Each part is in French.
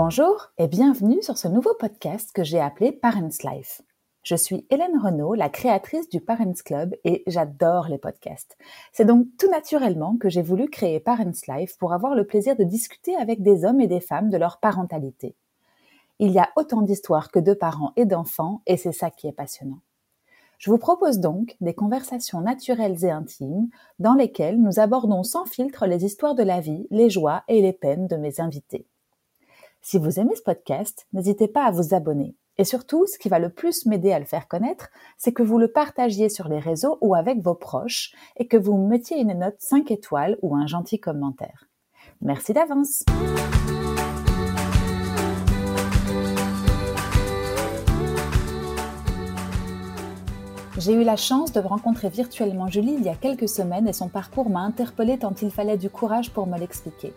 Bonjour et bienvenue sur ce nouveau podcast que j'ai appelé Parents Life. Je suis Hélène Renaud, la créatrice du Parents Club et j'adore les podcasts. C'est donc tout naturellement que j'ai voulu créer Parents Life pour avoir le plaisir de discuter avec des hommes et des femmes de leur parentalité. Il y a autant d'histoires que de parents et d'enfants et c'est ça qui est passionnant. Je vous propose donc des conversations naturelles et intimes dans lesquelles nous abordons sans filtre les histoires de la vie, les joies et les peines de mes invités. Si vous aimez ce podcast, n'hésitez pas à vous abonner. Et surtout, ce qui va le plus m'aider à le faire connaître, c'est que vous le partagiez sur les réseaux ou avec vos proches et que vous mettiez une note 5 étoiles ou un gentil commentaire. Merci d'avance. J'ai eu la chance de rencontrer virtuellement Julie il y a quelques semaines et son parcours m'a interpellée tant il fallait du courage pour me l'expliquer.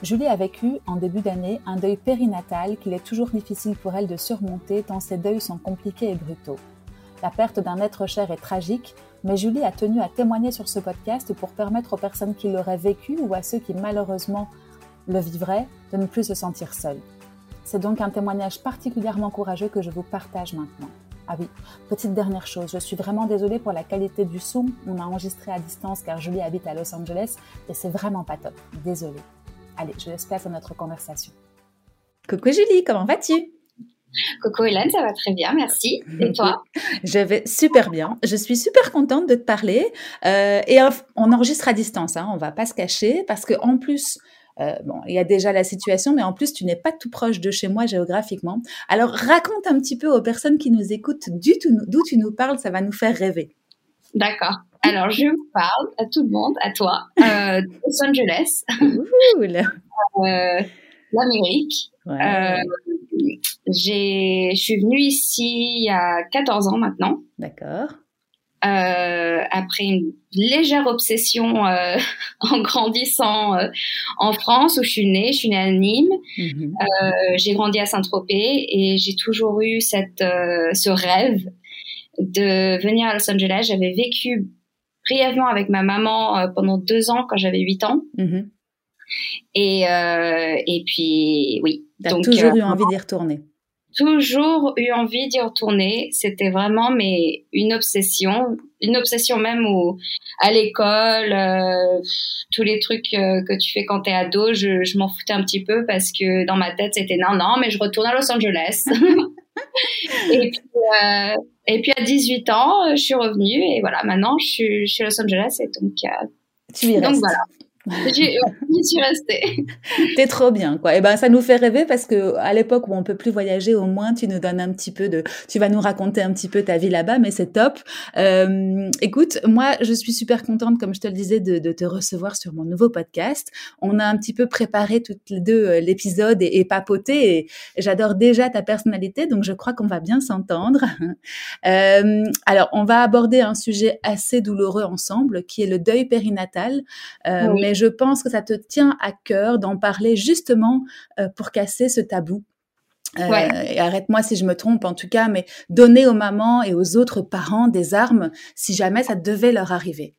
Julie a vécu en début d'année un deuil périnatal qu'il est toujours difficile pour elle de surmonter tant ces deuils sont compliqués et brutaux. La perte d'un être cher est tragique, mais Julie a tenu à témoigner sur ce podcast pour permettre aux personnes qui l'auraient vécu ou à ceux qui malheureusement le vivraient de ne plus se sentir seuls. C'est donc un témoignage particulièrement courageux que je vous partage maintenant. Ah oui, petite dernière chose, je suis vraiment désolée pour la qualité du son. On a enregistré à distance car Julie habite à Los Angeles et c'est vraiment pas top. Désolée. Allez, je laisse place à notre conversation. Coucou Julie, comment vas-tu? Coucou Hélène, ça va très bien, merci. Et toi? Je vais super bien. Je suis super contente de te parler. Euh, et on enregistre à distance, hein, on va pas se cacher, parce que en plus, euh, bon, il y a déjà la situation, mais en plus, tu n'es pas tout proche de chez moi géographiquement. Alors, raconte un petit peu aux personnes qui nous écoutent d'où tu nous parles, ça va nous faire rêver. D'accord. Alors, je vous parle à tout le monde, à toi, euh, de Los Angeles, euh, l'Amérique. Euh, j'ai, je suis venue ici il y a 14 ans maintenant. D'accord. Euh, après une légère obsession euh, en grandissant euh, en France où je suis née, je suis née à Nîmes, mhm. euh, j'ai grandi à Saint-Tropez et j'ai toujours eu cette ce rêve de venir à Los Angeles. J'avais vécu brièvement avec ma maman euh, pendant deux ans quand j'avais huit ans. Mhm. Et, euh, et puis, oui. T'as toujours eu euh, envie d'y retourner Toujours eu envie d'y retourner. C'était vraiment mais une obsession, une obsession même où à l'école, tous les trucs que tu fais quand t'es ado, je, je m'en foutais un petit peu parce que dans ma tête c'était non non mais je retourne à Los Angeles. et puis et puis à 18 ans, euh, je suis revenue et voilà, maintenant je suis chez Los Angeles et donc, euh, tu y donc voilà. J'y suis restée. T'es trop bien, quoi. Et ben, ça nous fait rêver parce que à l'époque où on peut plus voyager, au moins tu nous donnes un petit peu de, tu vas nous raconter un petit peu ta vie là-bas, mais c'est top. Euh, écoute, moi, je suis super contente, comme je te le disais, de, de, te recevoir sur mon nouveau podcast. On a un petit peu préparé toutes les deux euh, l'épisode et, et, papoté. Et j'adore déjà ta personnalité, donc je crois qu'on va bien s'entendre. Euh, alors, on va aborder un sujet assez douloureux ensemble, qui est le deuil périnatal. Euh, mais je pense que ça te tient à cœur d'en parler justement euh, pour casser ce tabou. Euh, arrête-moi si je me trompe en tout cas, mais donner aux mamans et aux autres parents des armes si jamais ça devait leur arriver.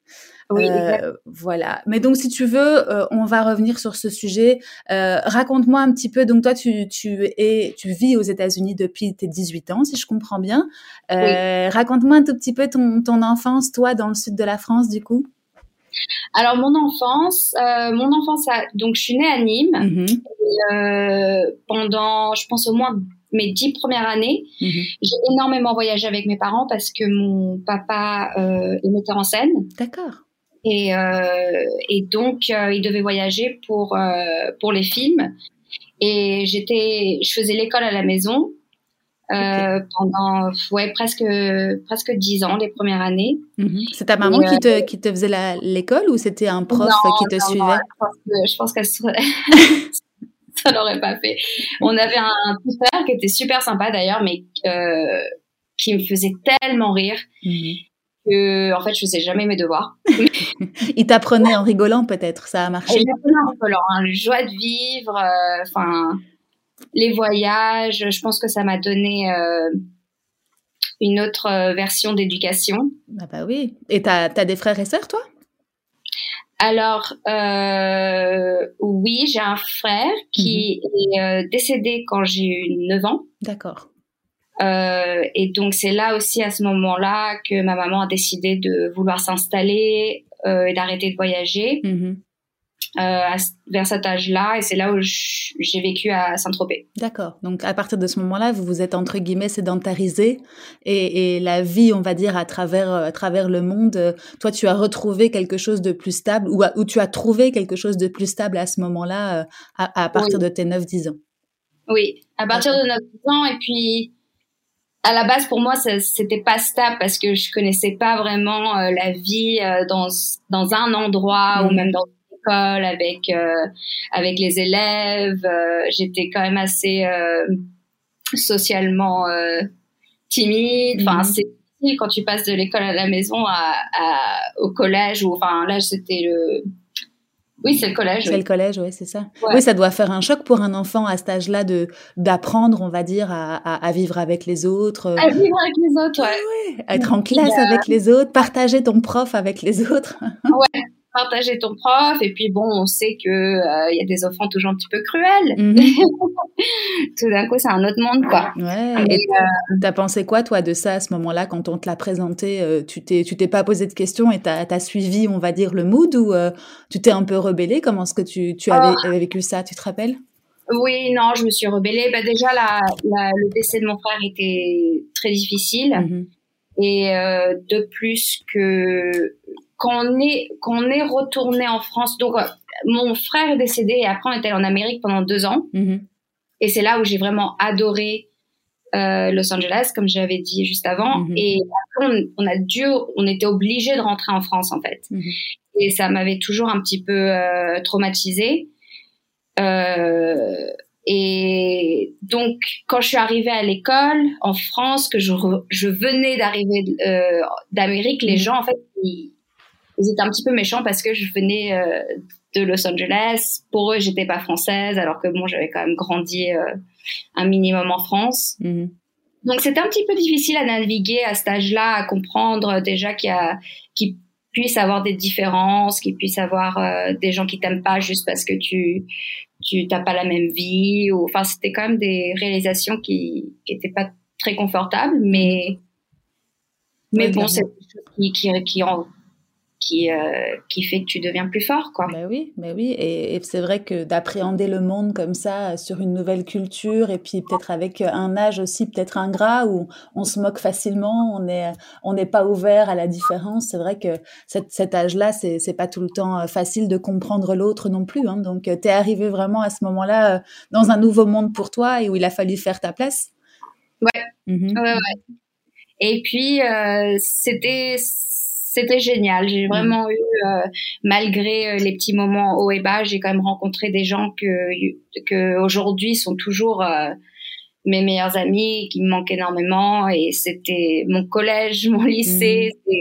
Oui, euh, voilà. Mais donc, si tu veux, on va revenir sur ce sujet. Raconte-moi un petit peu. Donc, toi, tu, tu, es, tu vis aux États-Unis depuis tes 18 ans, si je comprends bien. Raconte-moi un tout petit peu ton, ton enfance, toi, dans le sud de la France, du coup. Alors mon enfance, euh, mon enfance, donc je suis née à Nîmes mhm. euh, pendant, je pense au moins mes dix premières années. Mhm. J'ai énormément voyagé avec mes parents parce que mon papa euh, est metteur en scène. D'accord. Et, euh, et donc euh, il devait voyager pour pour les films. Et j'étais, je faisais l'école à la maison euh, pendant ouais presque presque dix ans les premières années. Mhm. C'est ta maman qui te euh, qui te faisait l'école ou c'était un prof qui te suivait? Je pense qu'elle serait... ça l'aurait pas fait. On avait un tuteur qui était super sympa d'ailleurs, mais euh, qui me faisait tellement rire. Mhm. Que, en fait, je faisais jamais mes devoirs. Il t'apprenait en rigolant, peut-être, ça a marché. Il en rigolant, hein, joie de vivre, euh, enfin, les voyages, je pense que ça m'a donné euh, une autre euh, version d'éducation. Ah bah oui. Et t'as as des frères et sœurs, toi? Alors, euh, oui, j'ai un frère qui mhm. est euh, décédé quand j'ai eu 9 ans. D'accord. Euh, et donc, c'est là aussi, à ce moment-là, que ma maman a décidé de vouloir s'installer et d'arrêter de voyager. Mhm. Euh, vers cet âge-là, et c'est là où j'ai vécu à Saint-Tropez. D'accord. Donc à partir de ce moment-là, vous vous êtes entre guillemets sédentarisé, et, et, la vie, on va dire, à travers à travers le monde, euh, toi, tu as retrouvé quelque chose de plus stable, ou, ou tu as trouvé quelque chose de plus stable à ce moment-là, euh, à, à, partir de tes 9-10 ans? Oui, à partir de 9-10 ans, et puis à la base pour moi c'était pas stable parce que je connaissais pas vraiment la vie dans dans un endroit ou mmh. même dans avec euh, avec les élèves. Euh, j'étais quand même assez euh, socialement timide. Enfin, mhm. c'est difficile quand tu passes de l'école à la maison à, au collège ou enfin là c'était le oui, c'est le collège. C'est le collège, oui, c'est ça. Oui, ça doit faire un choc pour un enfant à cet âge-là de d'apprendre, on va dire, à, à, vivre avec les autres. À vivre avec les autres, ouais. Être en classe avec les autres, partager ton prof avec les autres. ouais, partager ton prof et puis bon on sait que il euh, y a des enfants toujours un petit peu cruels mhm. tout d'un coup c'est un autre monde quoi ouais et euh, t'as pensé quoi toi de ça à ce moment-là quand on te l'a présenté euh, tu t'es tu t'es pas posé de questions et t'as as suivi on va dire le mood ou tu t'es un peu rebellé? Comment est-ce que tu tu avais oh. vécu ça tu te rappelles? Oui, non, je me suis rebellée. Bah déjà, la, le décès de mon frère était très difficile. Mhm. Et de plus que quand on est quand on est retourné en France, donc euh, mon frère est décédé et après on était en Amérique pendant deux ans. Mm-hmm. Et c'est là où j'ai vraiment adoré euh, Los Angeles, comme j'avais dit juste avant. Mm-hmm. Et après, on, a dû, on était obligé de rentrer en France en fait. Mm-hmm. Et ça m'avait toujours un petit peu euh, traumatisée. Euh, et donc, quand je suis arrivée à l'école en France, que je, je venais d'arriver euh, d'Amérique, les gens en fait ils, ils étaient un petit peu méchants parce que je venais euh, de Los Angeles. Pour eux, j'étais pas française, alors que bon, j'avais quand même grandi euh, un minimum en France. Mhm. Donc c'était un petit peu difficile à naviguer à cet âge-là, à comprendre déjà qu'il y a, qu'il puisse avoir des différences, qu'il puisse avoir euh, des gens qui t'aiment pas juste parce que tu tu t'as pas la même vie. Ou enfin, c'était quand même des réalisations qui qui étaient pas très confortables, mais mais bon, c'est qui qui qui en qui, euh, qui fait que tu deviens plus fort, quoi. Ben oui, mais oui, et, c'est vrai que d'appréhender le monde comme ça, sur une nouvelle culture, et puis peut-être avec un âge aussi peut-être ingrat, où on se moque facilement, on n'est on n'est pas ouvert à la différence, c'est vrai que cet, cet âge-là, c'est, c'est pas tout le temps euh, facile de comprendre l'autre non plus, hein. donc euh, tu es arrivé vraiment à ce moment-là dans un nouveau monde pour toi, et où il a fallu faire ta place. Ouais, mmh ouais, ouais. Et puis, c'était c'était génial. J'ai mm. vraiment eu, euh, malgré euh, les petits moments haut et bas, j'ai quand même rencontré des gens que, que aujourd'hui sont toujours euh, mes meilleurs amis, qui me manquent énormément. Et c'était mon collège, mon lycée. Mm.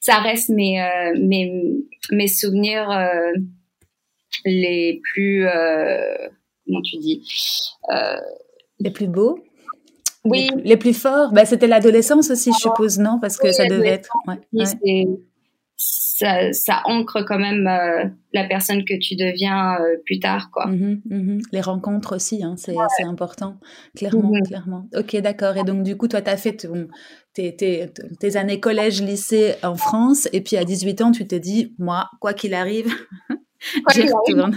Ça reste mes, mes, mes souvenirs les plus, comment tu dis, les plus beaux? Oui. Les, plus forts, bah, c'était l'adolescence aussi, je suppose, non? Parce que ça devait être. Ouais, Ça, ça, ancre quand même euh, la personne que tu deviens euh, plus tard, quoi. Mmh mmh Les rencontres aussi, hein, c'est important, clairement, mmh clairement. Ok, d'accord. Et donc, du coup, toi, tu as fait tes, tes, tes, années collège, lycée en France, et puis à 18 ans, tu te dis, moi, quoi qu'il arrive, j'y retourne.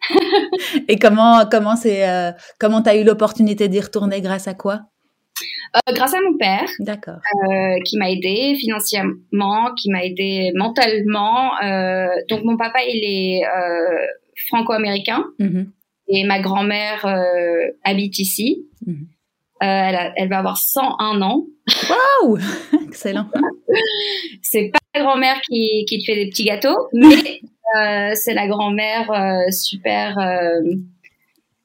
et comment comment c'est euh, comment t'as eu l'opportunité d'y retourner grâce à quoi? Euh, grâce à mon père, d'accord, euh, qui m'a aidé financièrement, qui m'a aidé mentalement. Euh, donc mon papa, il est euh, franco-américain mm-hmm. et ma grand-mère euh, habite ici. Mm-hmm. Elle, elle, va avoir 101 ans. Waouh, excellent. c'est pas la grand-mère qui, qui te fait des petits gâteaux, mais c'est la grand-mère super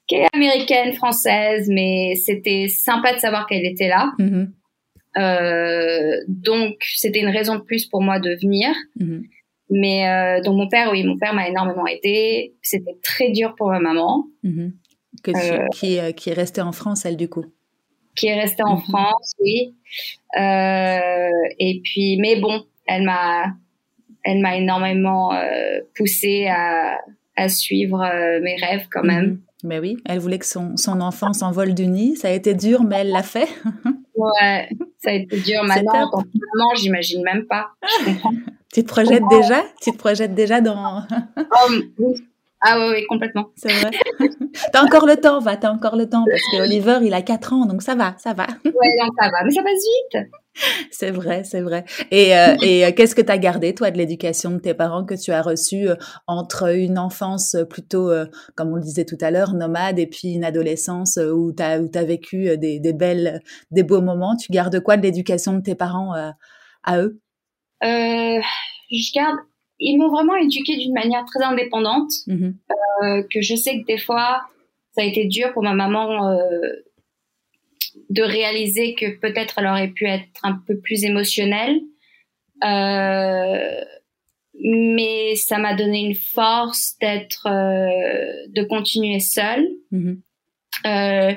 qui est américaine, française, mais c'était sympa de savoir qu'elle était là. Mm-hmm. Euh, donc, c'était une raison de plus pour moi de venir. Mm-hmm. Mais euh, donc mon père, oui, mon père m'a énormément aidé. C'était très dur pour ma maman. Mm-hmm. Que euh, qui, qui est restée en France, elle, du coup Qui est restée en France, oui. et puis, mais bon, elle m'a elle m'a énormément poussée à, à suivre mes rêves quand même. Mais oui, elle voulait que son, son enfant s'envole du nid. Ça a été dur, mais elle l'a fait. ouais, ça a été dur. Maintenant, en tant j'imagine même pas. Je comprends. tu te projettes déjà? Tu te projettes déjà dans... oh, ah oui, oui, complètement. C'est vrai. t'as encore le temps, va, t'as encore le temps, parce que Oliver, il a 4 ans, donc ça va, ça va. ouais, donc ça va, mais ça passe vite. C'est vrai, c'est vrai. Et, euh, et euh, qu'est-ce que tu as gardé, toi, de l'éducation de tes parents que tu as reçue euh, entre une enfance plutôt, comme on le disait tout à l'heure, nomade, et puis une adolescence où tu as, as, vécu des, des, belles, des beaux moments? Tu gardes quoi de l'éducation de tes parents à eux? Je garde ils m'ont vraiment éduquée d'une manière très indépendante, mm-hmm. euh, que je sais que des fois, ça a été dur pour ma maman euh, de réaliser que peut-être elle aurait pu être un peu plus émotionnelle. Euh, mais ça m'a donné une force d'être, de continuer seule. Euh,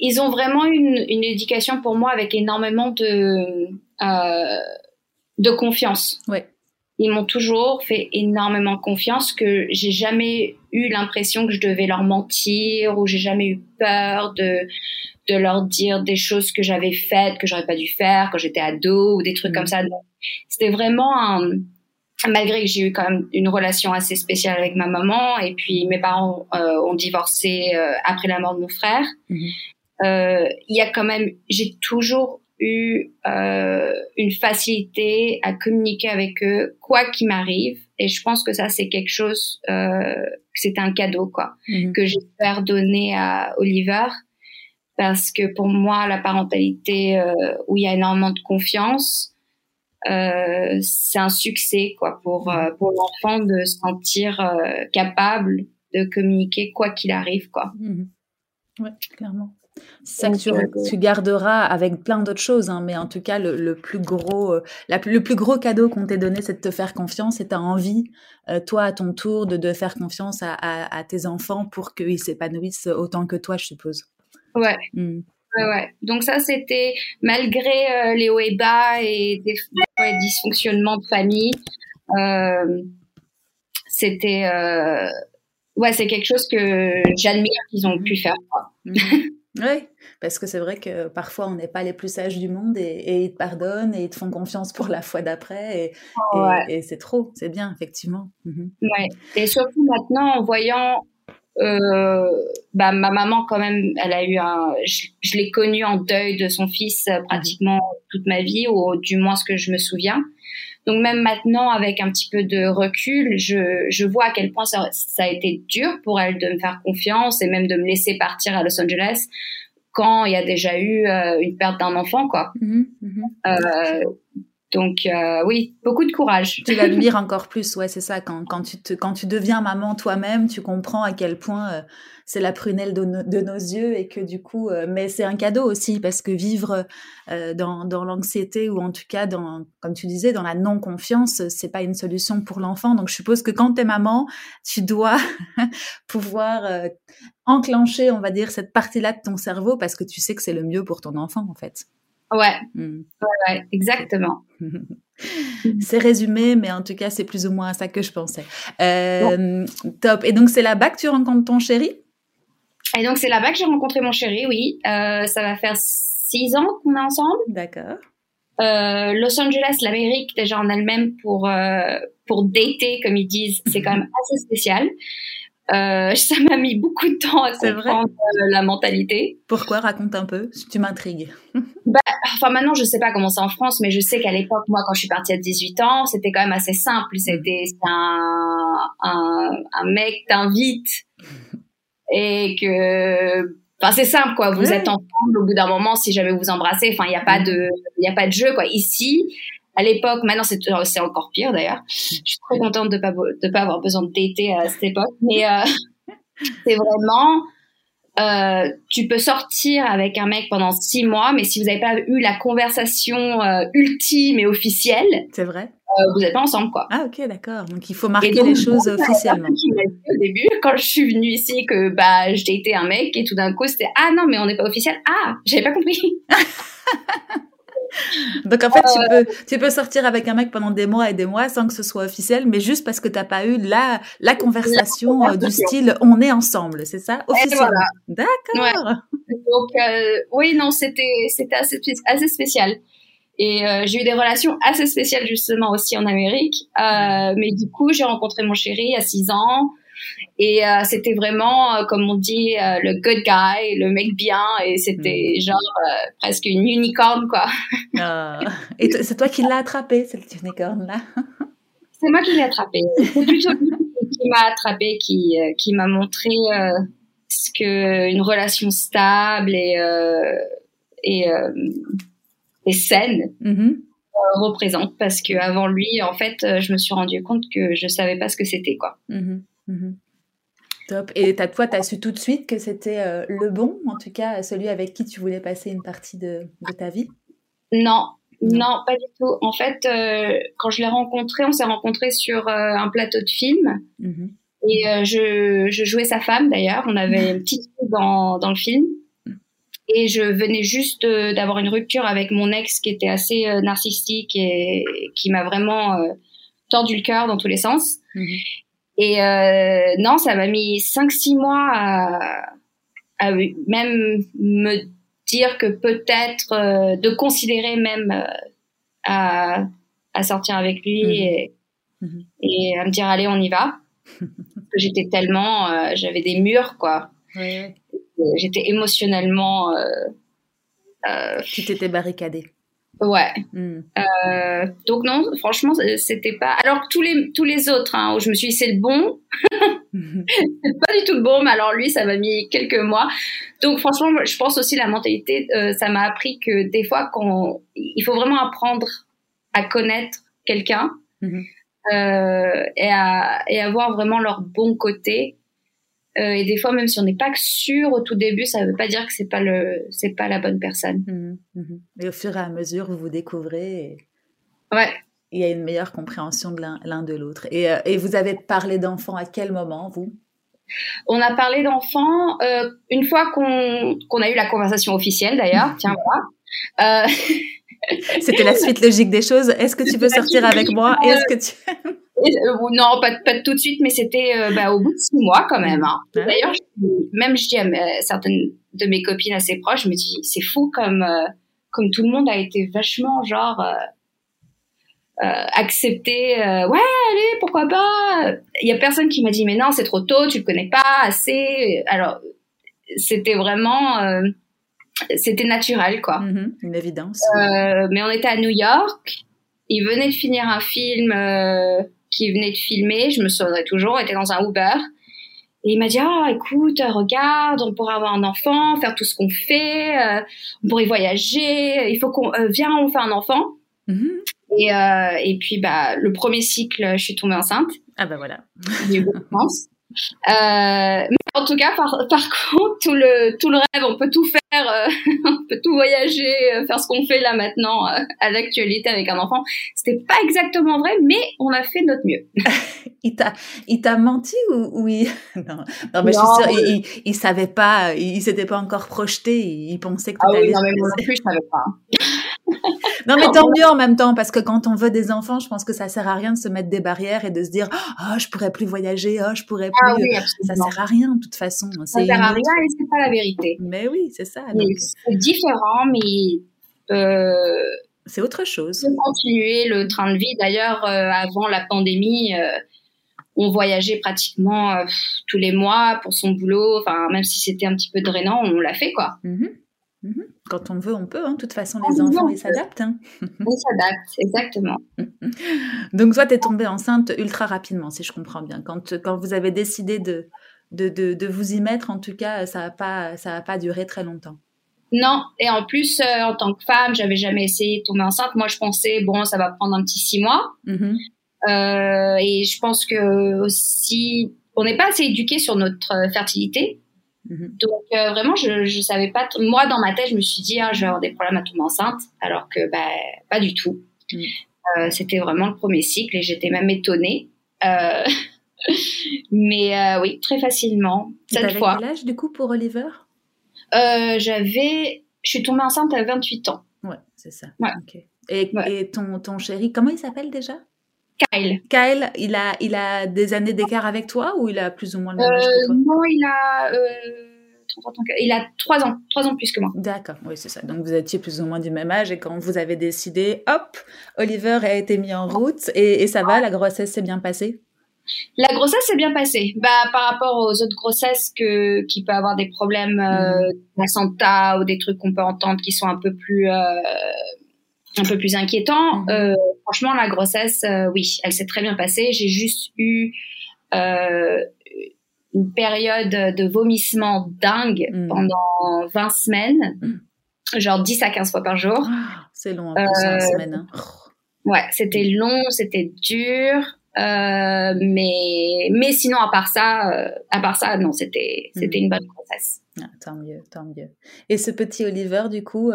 ils ont vraiment une, une éducation pour moi avec énormément de, de confiance. Ouais ils m'ont toujours fait énormément confiance, que j'ai jamais eu l'impression que je devais leur mentir ou j'ai jamais eu peur de de leur dire des choses que j'avais faites que j'aurais pas dû faire quand j'étais ado ou des trucs comme ça. C'était vraiment un malgré que j'ai eu quand même une relation assez spéciale avec ma maman et puis mes parents euh, ont divorcé euh, après la mort de mon frère. Mhm. Euh, il y a quand même, j'ai toujours eu euh, une facilité à communiquer avec eux, quoi qu'il m'arrive. Et je pense que ça, c'est quelque chose, euh, c'est un cadeau, quoi, mhm. que j'espère donner à Oliver. Parce que pour moi, la parentalité euh, où il y a énormément de confiance, euh, c'est un succès, quoi, pour, euh, pour l'enfant de se sentir euh, capable de communiquer quoi qu'il arrive, quoi. Mhm. Ouais, clairement. Ça que euh, tu, garderas avec plein d'autres choses, hein, mais en tout cas, le, plus gros, euh, le plus gros cadeau qu'on t'ait donné, c'est de te faire confiance et tu as envie, euh, toi, à ton tour, de, de faire confiance à, tes enfants pour qu'ils s'épanouissent autant que toi, je suppose. Ouais. Mmh. Ouais, ouais. Donc ça, c'était malgré les hauts et bas et des, dysfonctionnements de famille, c'était, ouais, c'est quelque chose que j'admire qu'ils ont pu faire. Mmh. Oui, parce que c'est vrai que parfois on n'est pas les plus sages du monde et, ils te pardonnent et ils te font confiance pour la fois d'après et, c'est trop, c'est bien, effectivement. Mhm. Ouais. Et surtout maintenant en voyant euh, bah, ma maman quand même, elle a eu un, je, l'ai connue en deuil de son fils euh, pratiquement toute ma vie, ou du moins ce que je me souviens. Donc même maintenant, avec un petit peu de recul, je, je vois à quel point ça, ça, a été dur pour elle de me faire confiance et même de me laisser partir à Los Angeles quand il y a déjà eu euh, une perte d'un enfant, quoi. Mmh mmh euh, donc euh, oui, beaucoup de courage. Tu l'admires encore plus, ouais, c'est ça. Quand, quand, tu te, quand tu deviens maman toi-même, tu comprends à quel point c'est la prunelle de, de, nos yeux et que du coup, euh, mais c'est un cadeau aussi parce que vivre dans, dans l'anxiété ou en tout cas dans, comme tu disais, dans la non-confiance, c'est pas une solution pour l'enfant. Donc je suppose que quand tu es maman, tu dois pouvoir enclencher, on va dire, cette partie-là de ton cerveau parce que tu sais que c'est le mieux pour ton enfant en fait. Ouais, mmh. ouais, exactement. c'est résumé, mais en tout cas, c'est plus ou moins à ça que je pensais. Euh, top. Et donc, c'est là-bas que tu rencontres ton chéri? Et donc, c'est là-bas que j'ai rencontré mon chéri, oui. Euh, ça va faire six ans qu'on est ensemble. D'accord. Euh, Los Angeles, l'Amérique, déjà en elle-même, pour, euh, pour dater, comme ils disent, c'est quand même assez spécial. Euh, ça m'a mis beaucoup de temps à comprendre la mentalité. Pourquoi? Raconte un peu, tu m'intrigues. bah, enfin maintenant je sais pas comment c'est en France, mais je sais qu'à l'époque, moi quand je suis partie à 18 ans, c'était quand même assez simple. C'était un, un, un mec t'invite et que Enfin, c'est simple, quoi. Vous êtes ensemble. Au bout d'un moment, si jamais vous embrassez, enfin, il n'y a pas de, il a pas de jeu, quoi. Ici, à l'époque, maintenant c'est c'est encore pire d'ailleurs. Je suis très contente de pas de pas avoir besoin de dater à cette époque, mais euh, c'est vraiment euh, tu peux sortir avec un mec pendant six mois, mais si vous n'avez pas eu la conversation euh, ultime et officielle, c'est vrai. Euh, vous n'êtes pas ensemble, quoi. Ah ok, d'accord. Donc il faut marquer les choses officiellement. Au début, quand je suis venue ici, que bah j'ai été un mec et tout d'un coup c'était ah non mais on n'est pas officiel. Ah, j'avais pas compris. Donc en fait, tu, peux, tu peux sortir avec un mec pendant des mois et des mois sans que ce soit officiel, mais juste parce que tu n'as pas eu la, la conversation, du style on est ensemble, c'est ça Officiellement. D'accord. Donc oui, non, c'était assez, assez spécial. Et euh, j'ai eu des relations assez spéciales justement aussi en Amérique. Euh, mais du coup, j'ai rencontré mon chéri à 6 ans. Et euh, c'était vraiment, euh, comme on dit, euh, le good guy, le mec bien. Et c'était mm. genre presque une unicorne, quoi. Ah. Et c'est toi qui l'as attrapé, cette unicorne-là C'est moi qui l'ai attrapé. C'est plutôt lui qui m'a attrapé, qui, qui m'a montré ce que une relation stable et, et et saine mm-hmm. représente parce que avant lui en fait je me suis rendu compte que je savais pas ce que c'était quoi mm-hmm. Mm-hmm. Top. Et as, toi, tu as su tout de suite que c'était euh, le bon, en tout cas celui avec qui tu voulais passer une partie de, ta vie? Non, non, pas du tout. En fait, quand je l'ai rencontré, on s'est rencontré sur un plateau de film. Et je, je, jouais sa femme d'ailleurs. On avait une petite dans, dans le film. Et je venais juste euh, d'avoir une rupture avec mon ex qui était assez euh, narcissique et qui m'a vraiment euh, tordu le cœur dans tous les sens. Mhm. Et euh, non, ça m'a mis 5-6 mois à, à, même me dire que peut-être, de considérer même à, à, sortir avec lui. Et, mhm. et, à me dire allez, on y va. J'étais tellement, j'avais des murs quoi. Oui j'étais émotionnellement. Euh, euh, tu t'étais barricadée. Ouais. Hmm. Euh, donc non, franchement, c'était pas. Alors tous les tous les autres hein, où je me suis dit c'est le bon, c'est pas du tout le bon. Mais alors lui, ça m'a mis quelques mois. Donc franchement, je pense aussi la mentalité, ça m'a appris que des fois, qu'on il faut vraiment apprendre à connaître quelqu'un mhm. et à et à voir vraiment leur bon côté euh, et des fois, même si on n'est pas sûr au tout début, ça ne veut pas dire que c'est pas le, c'est pas la bonne personne. Mmh, mmh. Et au fur et à mesure, vous vous découvrez. Ouais. Il y a une meilleure compréhension de l'un de l'autre. Et, euh, et, vous avez parlé d'enfants à quel moment, vous? On a parlé d'enfants euh, une fois qu'on qu'on a eu la conversation officielle, d'ailleurs. Tiens, voilà. C'était la suite logique des choses. Est-ce que tu peux sortir avec moi? Est-ce que tu euh, non, pas, pas tout de suite, mais c'était euh, bah, au bout de six mois quand même. Hein. D'ailleurs, même je dis à certaines de mes copines assez proches, je me dis c'est fou comme euh, comme tout le monde a été vachement genre accepté. ouais, allez, pourquoi pas? Il y a personne qui m'a dit mais non, c'est trop tôt, tu le connais pas assez. Alors c'était vraiment c'était naturel quoi. Mm-hmm, une évidence. mais on était à New York. Il venait de finir un film qui venait de filmer, je me souviendrai toujours, était dans un Uber. Et il m'a dit, ah, écoute, regarde, on pourrait avoir un enfant, faire tout ce qu'on fait, euh, on pourrait voyager, il faut qu'on, euh, viens, on fait un enfant. Mhm. Et, euh, et puis, bah, le premier cycle, je suis tombée enceinte. Ah, bah voilà. J'ai eu beaucoup de chance. Euh, mais en tout cas, par, par contre, tout le, tout le rêve, on peut tout faire, euh, on peut tout voyager, euh, faire ce qu'on fait là maintenant à l'actualité avec un enfant. C'était pas exactement vrai, mais on a fait notre mieux. il t'a, il t'a menti ou, ou il... non, non, mais je suis sûre, il, il, savait pas, il, s'était pas encore projeté, il, pensait que ah oui, non mais moi non plus, je savais pas. Non, mais tant mieux en même temps, parce que quand on veut des enfants, je pense que ça sert à rien de se mettre des barrières et de se dire, oh, je pourrais plus voyager, oh, je pourrais ah plus. ça sert à rien, de toute façon. Ça sert à rien et c'est pas la vérité. Mais oui, c'est ça. C'est différent, mais. Euh, c'est autre chose. Continuer le train de vie. D'ailleurs, euh, avant la pandémie, euh, on voyageait pratiquement tous les mois pour son boulot. Enfin, même si c'était un petit peu drainant, on l'a fait, quoi. Mm-hmm. Mhm. Quand on veut, on peut. Hein. De toute façon, les enfants, ils s'adaptent. Hein. Ils s'adaptent, exactement. Donc, toi, tu es tombée enceinte ultra rapidement, si je comprends bien. Quand, quand vous avez décidé de, de, de, vous y mettre, en tout cas, ça n'a pas, ça pas duré très longtemps. Non, et en plus, euh, en tant que femme, j'avais jamais essayé de tomber enceinte. Moi, je pensais, bon, ça va prendre un petit six mois. Mhm. Euh, et je pense que aussi, on n'est pas assez éduqué sur notre fertilité. Mhm. Donc euh, vraiment, je je savais pas. Moi, dans ma tête, je me suis dit, ah, je vais avoir des problèmes à tomber enceinte, alors que bah pas du tout. Mhm. Euh, C'était vraiment le premier cycle et j'étais même étonnée. Euh, mais oui, très facilement. Cette fois. quel âge du coup pour Oliver? J'avais, je suis tombée enceinte à 28 ans. Ouais. c'est ça. Et, et, ton, ton chéri, comment il s'appelle déjà? Kyle. Kyle, il a, il a des années d'écart avec toi ou il a plus ou moins le même âge que toi? Non, il a il a trois ans, trois ans plus que moi. D'accord, oui, c'est ça. Donc vous étiez plus ou moins du même âge et quand vous avez décidé, hop, Oliver a été mis en route et, ça va, la grossesse s'est bien passée? La grossesse s'est bien passée. Bah, par rapport aux autres grossesses que, qui peuvent avoir des problèmes euh, placenta ou des trucs qu'on peut entendre qui sont un peu plus, euh, un peu plus inquiétants. Mhm. Euh, franchement, la grossesse, euh, oui, elle s'est très bien passée. J'ai juste eu euh, une période de vomissement dingue mm. pendant 20 semaines, mm. genre 10 à 15 fois par jour. Ah, c'est long, en plus, une semaine. Hein. Ouais, c'était long, c'était dur. Mais mais sinon à part ça à part ça non c'était c'était une bonne grossesse ah, tant mieux tant mieux et ce petit Oliver du coup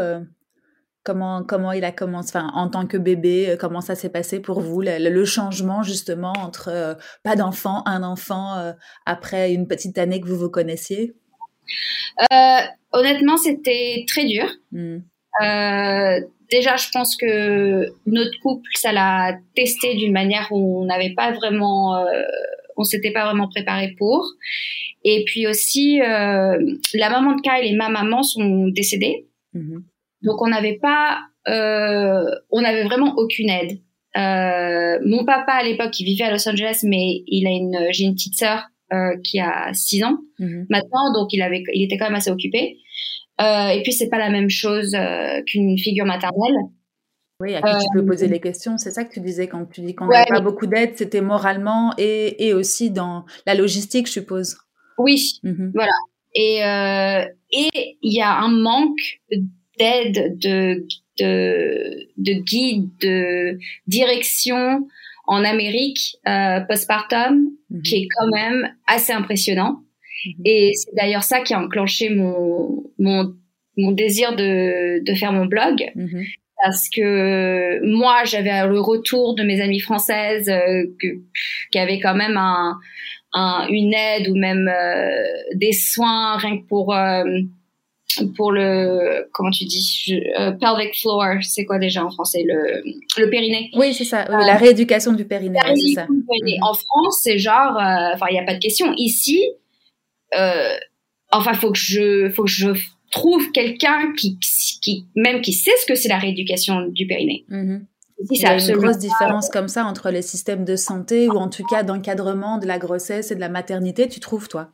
Comment, comment il a commencé, enfin, en tant que bébé, euh, comment ça s'est passé pour vous, le, changement justement entre euh, pas d'enfant, un enfant, euh, après une petite année que vous vous connaissiez? Honnêtement, c'était très dur. Mmh. déjà, je pense que notre couple, ça l'a testé d'une manière où on n'avait pas vraiment, on s'était pas vraiment préparé pour. Et puis aussi, la maman de Kyle et ma maman sont décédées. Mmh donc on n'avait pas, euh, on n'avait vraiment aucune aide. Euh, mon papa à l'époque, il vivait à Los Angeles, mais il a une, j'ai une petite sœur euh, qui a 6 ans mhm. maintenant, donc il avait, il était quand même assez occupé. Euh, et puis c'est pas la même chose euh, qu'une figure maternelle. Oui, à qui tu peux poser les questions. C'est ça que tu disais quand tu dis qu'on n'avait pas beaucoup d'aide, c'était moralement et, et aussi dans la logistique, je suppose. Oui, mhm. voilà. Et et il y a un manque d'aide, de, de, de guide, de direction en Amérique euh, postpartum mhm. qui est quand même assez impressionnant. Mhm. Et c'est d'ailleurs ça qui a enclenché mon, mon, mon désir de, de faire mon blog. Mhm. Parce que moi, j'avais le retour de mes amies françaises euh, qui avaient quand même un, un, une aide ou même euh, des soins rien que pour euh, pour le comment tu dis euh, pelvic floor c'est quoi déjà en français le le périnée? Oui c'est ça. La rééducation du périnée, c'est ça. Mhm. en France c'est genre euh, enfin il y a pas de question. Ici euh, enfin faut que je faut que je trouve quelqu'un qui qui même qui sait ce que c'est la rééducation du périnée. Mm il y a une grosse différence comme ça entre les systèmes de santé ou en tout cas d'encadrement de la grossesse et de la maternité, tu trouves toi?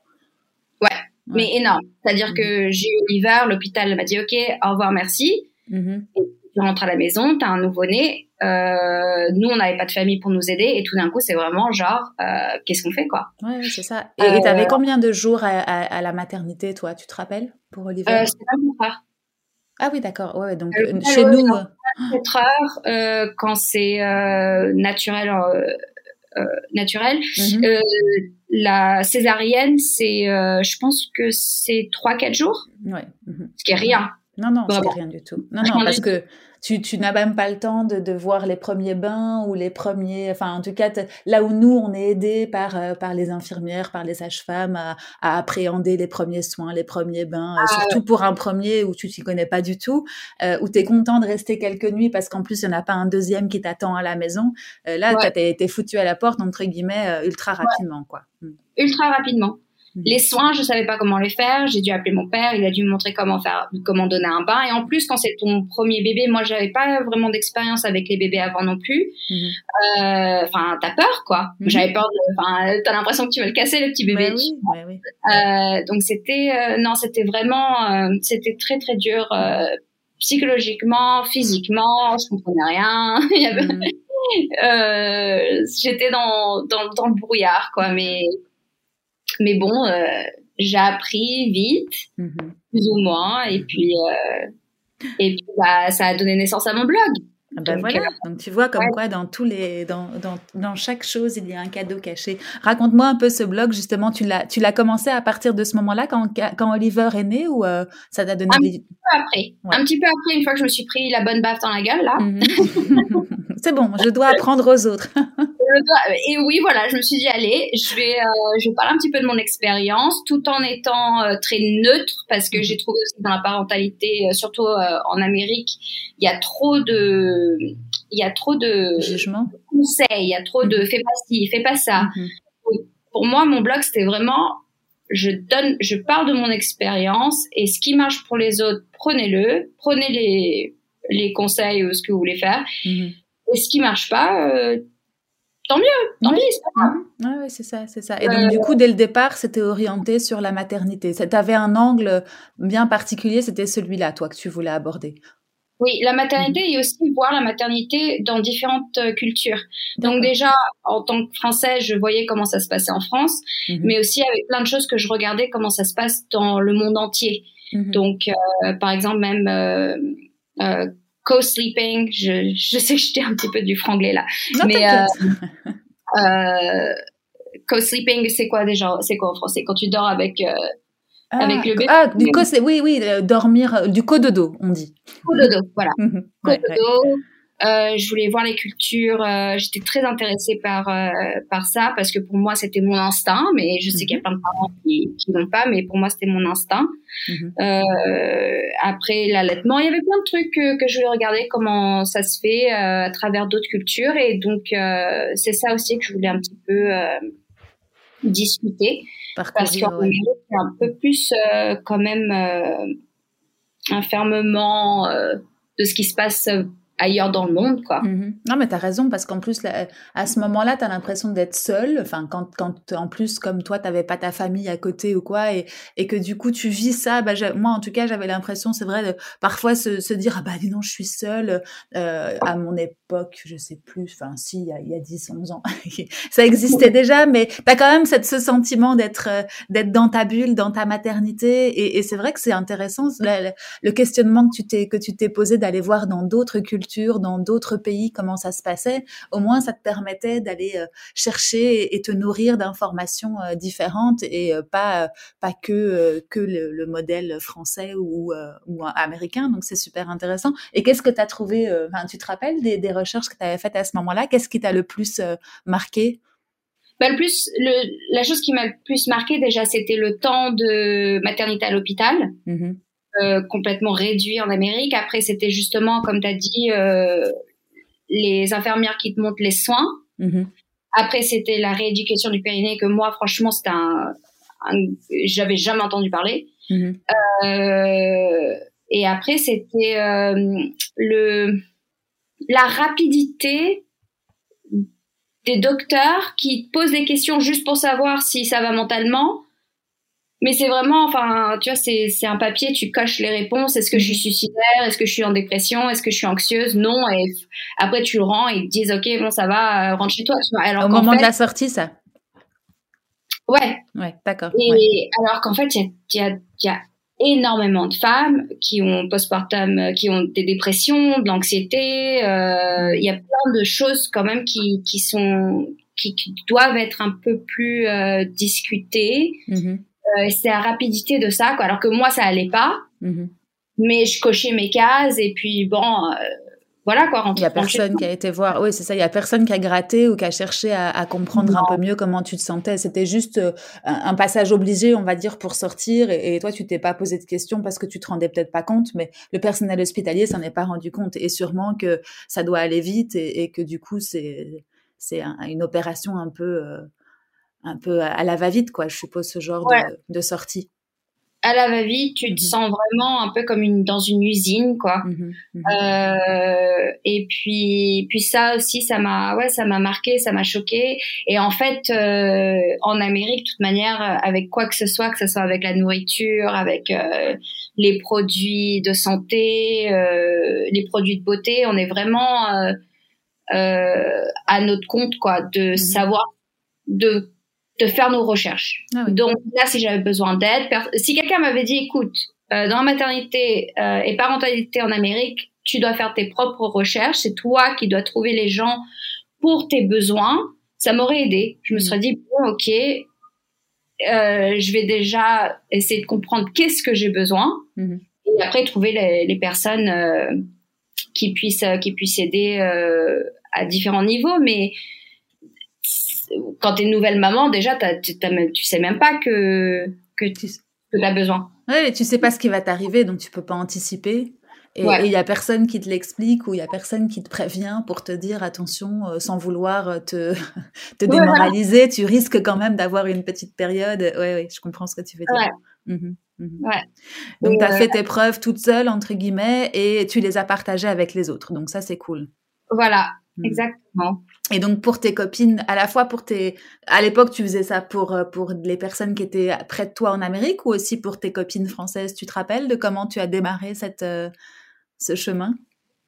Mais énorme. C'est-à-dire que j'ai eu Oliver, l'hôpital m'a dit OK, au revoir, merci. Mhm. tu rentres à la maison, tu as un nouveau-né. Euh, nous, on n'avait pas de famille pour nous aider, et tout d'un coup, c'est vraiment genre, euh, qu'est-ce qu'on fait, quoi Ouais, c'est ça. Et tu avais euh, combien de jours à, la maternité, toi Tu te rappelles pour Oliver euh, C'était pas mon frère. Ah oui, d'accord. Ouais, donc chez nous. 4 heures quand c'est naturel euh, naturel. Mhm. La césarienne, c'est, euh, je pense que c'est 3-4 jours. Ouais. Mhm. Ce qui est rien. Non, non, c'est rien du tout. Non, non, parce que tu, tu n'as même pas le temps de, de, voir les premiers bains ou les premiers. Enfin, en tout cas, là où nous, on est aidés par, euh, par les infirmières, par les sages-femmes à, à, appréhender les premiers soins, les premiers bains, euh, ah, surtout pour un premier où tu t'y connais pas du tout, euh, où tu es content de rester quelques nuits parce qu'en plus, il n'y en a pas un deuxième qui t'attend à la maison. là, tu t'es foutu à la porte, entre guillemets, ultra rapidement, quoi. Ultra rapidement. Mhm. Les soins, je savais pas comment les faire. J'ai dû appeler mon père. Il a dû me montrer comment faire, comment donner un bain. Et en plus, quand c'est ton premier bébé, moi, j'avais pas vraiment d'expérience avec les bébés avant non plus. Mhm. Euh, enfin, t'as peur, quoi. Mhm. J'avais peur. Enfin, t'as l'impression que tu vas le casser, le petit bébé. Bah oui, euh, donc c'était, euh, non, c'était vraiment, c'était très très dur psychologiquement, physiquement. Je comprenais rien. j'étais dans, dans dans le brouillard, quoi. Mais mais bon, euh, j'ai appris vite, mhm. plus ou moins, et puis, euh, et puis bah, ça a donné naissance à mon blog. Ah voilà, euh, donc tu vois comme quoi dans tous les dans, dans, dans, chaque chose il y a un cadeau caché. Raconte-moi un peu ce blog justement, tu l'as tu l'as commencé à partir de ce moment-là quand quand Oliver est né ou ça t'a donné un petit peu après. Un petit peu après une fois que je me suis pris la bonne baffe dans la gueule là. Mhm. C'est bon, je dois apprendre aux autres. et oui, voilà, je me suis dit, allez, je vais, euh, je vais parler un petit peu de mon expérience, tout en étant euh, très neutre, parce que j'ai trouvé aussi dans la parentalité, euh, surtout en Amérique, il y a trop de, il y a trop de jugement, conseils, il y a trop de mm-hmm. fais pas ci, fais pas ça. Mm-hmm. Pour moi, mon blog, c'était vraiment, je donne, je parle de mon expérience et ce qui marche pour les autres, prenez-le, prenez les, les conseils ou ce que vous voulez faire. Mm-hmm. Et ce qui marche pas, euh, tant mieux, tant pis, c'est pas grave. Ouais, c'est ça, c'est ça. Et donc, du coup, dès le départ, c'était orienté sur la maternité. Tu avais un angle bien particulier, c'était celui-là, toi, que tu voulais aborder. Oui, la maternité et aussi voir la maternité dans différentes euh, cultures. Donc déjà, en tant que Française, je voyais comment ça se passait en France, mhm. mais aussi avec plein de choses que je regardais comment ça se passe dans le monde entier. Mhm. Donc, euh, par exemple, même euh, co-sleeping. Je, je sais que j'étais un petit peu du franglais là. mais euh, euh, co-sleeping, c'est quoi déjà? C'est quoi en français? Quand tu dors avec, euh, ah, avec le bébé? Ah, du co oui, oui, dormir, du cododo, on dit. Cododo, voilà. cododo. Euh, je voulais voir les cultures. Euh, J'étais très intéressée par euh, par ça parce que pour moi c'était mon instinct, mais je sais qu'il y a mhm. plein de parents qui qui n'ont pas, mais pour moi c'était mon instinct. Mhm. Après l'allaitement, il y avait plein de trucs que, que, je voulais regarder comment ça se fait à travers d'autres cultures et donc c'est ça aussi que je voulais un petit peu discuter parce qu'en ouais. c'est un peu plus quand même un fermement de ce qui se passe ailleurs dans le monde, quoi. Mm-hmm. Non, mais tu as raison, parce qu'en plus, à ce moment-là, tu as l'impression d'être seule. Enfin, quand, quand, en plus, comme toi, tu pas ta famille à côté ou quoi, et, et que du coup, tu vis ça. Bah, moi, en tout cas, j'avais l'impression, c'est vrai, de parfois se, se dire, ah bah, dis non, je suis seule. Euh, à mon époque, je sais plus, enfin, si, il y a, il y a 10, 11 ans, ça existait déjà, mais tu as quand même cette, ce sentiment d'être euh, d'être dans ta bulle, dans ta maternité. Et, et c'est vrai que c'est intéressant, le, le questionnement que tu t'es que tu t'es posé d'aller voir dans d'autres cultures dans d'autres pays, comment ça se passait, au moins ça te permettait d'aller euh, chercher et te nourrir d'informations euh, différentes et euh, pas pas que que le, modèle français ou, ou américain. Donc c'est super intéressant. Et qu'est-ce que tu as trouvé enfin, Tu te rappelles des, des recherches que tu avais faites à ce moment-là? Qu'est-ce qui t'a le plus marqué? Bah, le plus, le, la chose qui m'a le plus marqué déjà, c'était le temps de maternité à l'hôpital. Mmh euh, complètement réduit en Amérique. Après, c'était justement, comme tu as dit, euh, les infirmières qui te montrent les soins. Mm-hmm. Après, c'était la rééducation du périnée que moi, franchement, c'était un, j'avais jamais entendu parler. Mm-hmm. Euh, et après, c'était le la rapidité des docteurs qui te posent des questions juste pour savoir si ça va mentalement mais c'est vraiment, enfin, tu vois, c'est, c'est un papier, tu coches les réponses. Est-ce que je suis mhm. suicidaire? Est-ce que je suis en dépression? Est-ce que je suis anxieuse? Non. Et après, tu le rends et ils te disent, OK, bon, ça va, euh, rentre chez toi. Alors, Au moment de la sortie, ça Ouais. Ouais, d'accord. Et alors qu'en fait, il y a, y, y a énormément de femmes qui ont postpartum, euh, qui ont des dépressions, de l'anxiété. Euh, il y a plein de choses quand même qui, qui sont qui, doivent être un peu plus euh, discutées. Mhm. Euh, c'est la rapidité de ça, quoi. Alors que moi, ça allait pas. Mhm. Mais je cochais mes cases et puis bon, euh, voilà quoi. Il y a personne qui a été voir. Oui, c'est ça. Il y a personne qui a gratté ou qui a cherché à, comprendre un peu mieux comment tu te sentais. C'était juste euh, un, passage obligé, on va dire, pour sortir. Et, toi, tu t'es pas posé de questions parce que tu te rendais peut-être pas compte. Mais le personnel hospitalier s'en est pas rendu compte. Et sûrement que ça doit aller vite et, que du coup, c'est c'est une opération un peu un peu à la va-vite, quoi, je suppose, ce genre de, sortie. À la va-vite, tu te mmh sens vraiment un peu comme une, dans une usine, quoi. Mmh mmh euh, et puis, puis ça aussi, ça m'a, ouais, ça m'a marqué, ça m'a choqué. Et en fait, euh, en Amérique, de toute manière, avec quoi que ce soit, que ce soit avec la nourriture, avec euh, les produits de santé, les produits de beauté, on est vraiment à notre compte, quoi, de savoir de de faire nos recherches. Ah Donc là, si j'avais besoin d'aide, si quelqu'un m'avait dit, écoute, euh, dans la maternité euh, et parentalité en Amérique, tu dois faire tes propres recherches, c'est toi qui dois trouver les gens pour tes besoins, ça m'aurait aidé. Je me mm. serais dit, bon, ok, euh, je vais déjà essayer de comprendre qu'est-ce que j'ai besoin mm-hmm. et après trouver les, les personnes qui puissent qui puissent aider à différents niveaux. Mais quand t'es nouvelle maman, déjà, tu tu sais même pas que que tu as besoin. Ouais, tu sais pas ce qui va t'arriver, donc tu peux pas anticiper. Et il y a personne qui te l'explique ou il y a personne qui te prévient pour te dire attention, euh, sans vouloir euh, te, te démoraliser, tu risques quand même d'avoir une petite période. Ouais, ouais, je comprends ce que tu veux dire. Mmh mmh ouais. Donc, tu as fait tes preuves toute seule, entre guillemets, et tu les as partagées avec les autres. Donc, ça, c'est cool. Voilà. Exactement. Et donc pour tes copines, à la fois pour tes, à l'époque tu faisais ça pour euh, pour les personnes qui étaient près de toi en Amérique ou aussi pour tes copines françaises? Tu te rappelles de comment tu as démarré cette ce chemin?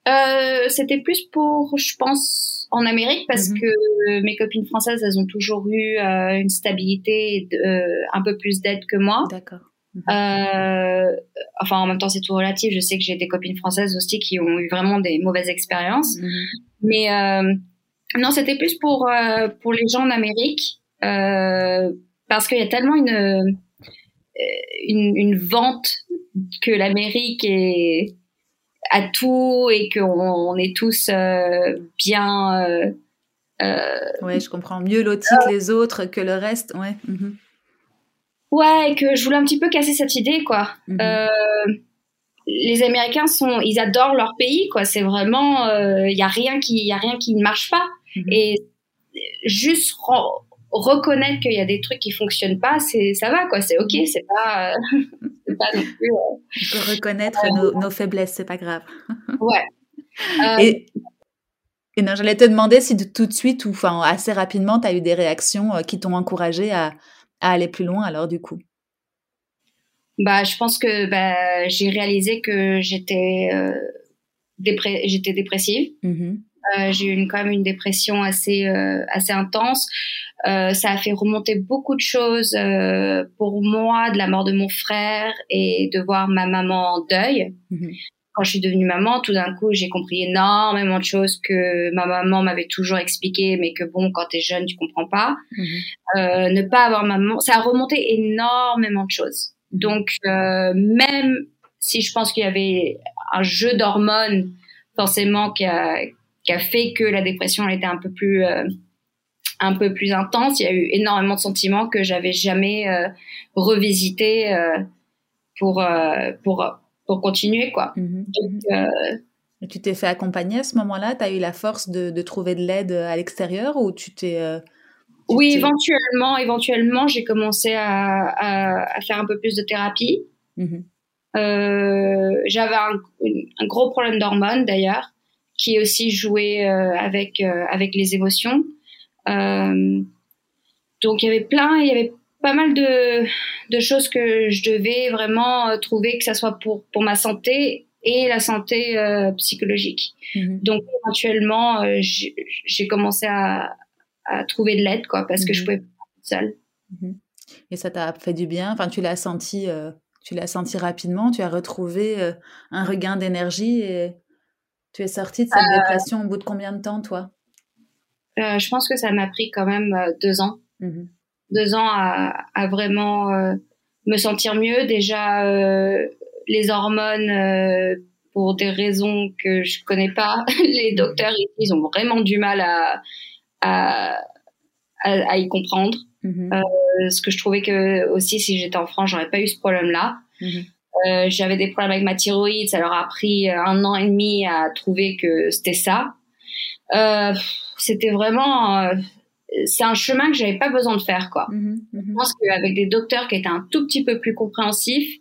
Euh, C'était plus pour, je pense, en Amérique parce mhm. que mes copines françaises, elles ont toujours eu euh, une stabilité, euh, un peu plus d'aide que moi. D'accord. Mhm. Euh, enfin, en même temps, c'est tout relatif. Je sais que j'ai des copines françaises aussi qui ont eu vraiment des mauvaises expériences. Mhm. Mais euh, non, c'était plus pour euh, pour les gens en Amérique parce qu'il y a tellement une, une une vente que l'Amérique est à tout et qu'on est tous euh, bien. Euh, euh, ouais, je comprends mieux lotis que les autres, que le reste. Ouais. Mhm. Ouais, et que je voulais un petit peu casser cette idée, quoi. Mhm. les Américains sont, ils adorent leur pays, quoi. C'est vraiment, il y a rien qui, y a rien qui ne marche pas. Mhm. Et juste reconnaître qu'il y a des trucs qui fonctionnent pas, c'est ça va quoi, c'est ok, c'est pas, c'est pas non plus. Euh, reconnaître nos, faiblesses, c'est pas grave. ouais. Et, et, non, j'allais te demander si tout de suite ou enfin assez rapidement, tu as eu des réactions euh, qui t'ont encouragé à, à, aller plus loin. Alors du coup? Bah, je pense que bah, j'ai réalisé que j'étais euh, j'étais dépressive. Mmh euh, j'ai eu une, quand même une dépression assez euh, assez intense. Euh, ça a fait remonter beaucoup de choses pour moi, de la mort de mon frère et de voir ma maman en deuil. Mhm. Quand je suis devenue maman, tout d'un coup, j'ai compris énormément de choses que ma maman m'avait toujours expliqué, mais que bon, quand t'es jeune, tu comprends pas. Mhm. Euh, ne pas avoir maman, ça a remonté énormément de choses. Mhm. Donc, même si je pense qu'il y avait un jeu d'hormones forcément qui a, qui a fait que la dépression elle était un peu plus euh, un peu plus intense. Il y a eu énormément de sentiments que j'avais jamais euh, revisité euh, pour pour pour continuer quoi. Mhm. Donc, tu t'es fait accompagner à ce moment-là? Tu as eu la force de, de trouver de l'aide à l'extérieur ou tu t'es Oui, éventuellement, éventuellement, j'ai commencé à, à, à, faire un peu plus de thérapie. Mhm. J'avais un, un, gros problème d'hormones d'ailleurs qui aussi joué euh, avec euh, avec les émotions. Euh, donc il y avait plein, il y avait pas mal de, de choses que je devais vraiment trouver que ça soit pour pour ma santé et la santé psychologique. Mhm. Donc éventuellement, j'ai commencé à, à, trouver de l'aide, quoi, parce que je mhm. pouvais pas toute seule. Mhm. Et ça t'a fait du bien? Enfin, tu l'as senti, tu l'as senti rapidement? Tu as retrouvé un regain d'énergie et tu es sortie de cette euh, dépression au bout de combien de temps, toi? Euh, Je pense que ça m'a pris quand même euh, deux ans. Deux ans à, à vraiment me sentir mieux. Déjà, les hormones, pour des raisons que je connais pas, les docteurs ils ont vraiment du mal à, à, à, y comprendre. Mmh euh, ce que je trouvais que aussi, si j'étais en France, j'aurais pas eu ce problème-là. Mmh euh, j'avais des problèmes avec ma thyroïde, ça leur a pris euh, un an et demi à trouver que c'était ça. Euh, c'était vraiment, euh, c'est un chemin que j'avais pas besoin de faire quoi. Mmh mmh Je pense qu'avec des docteurs qui étaient un tout petit peu plus compréhensifs,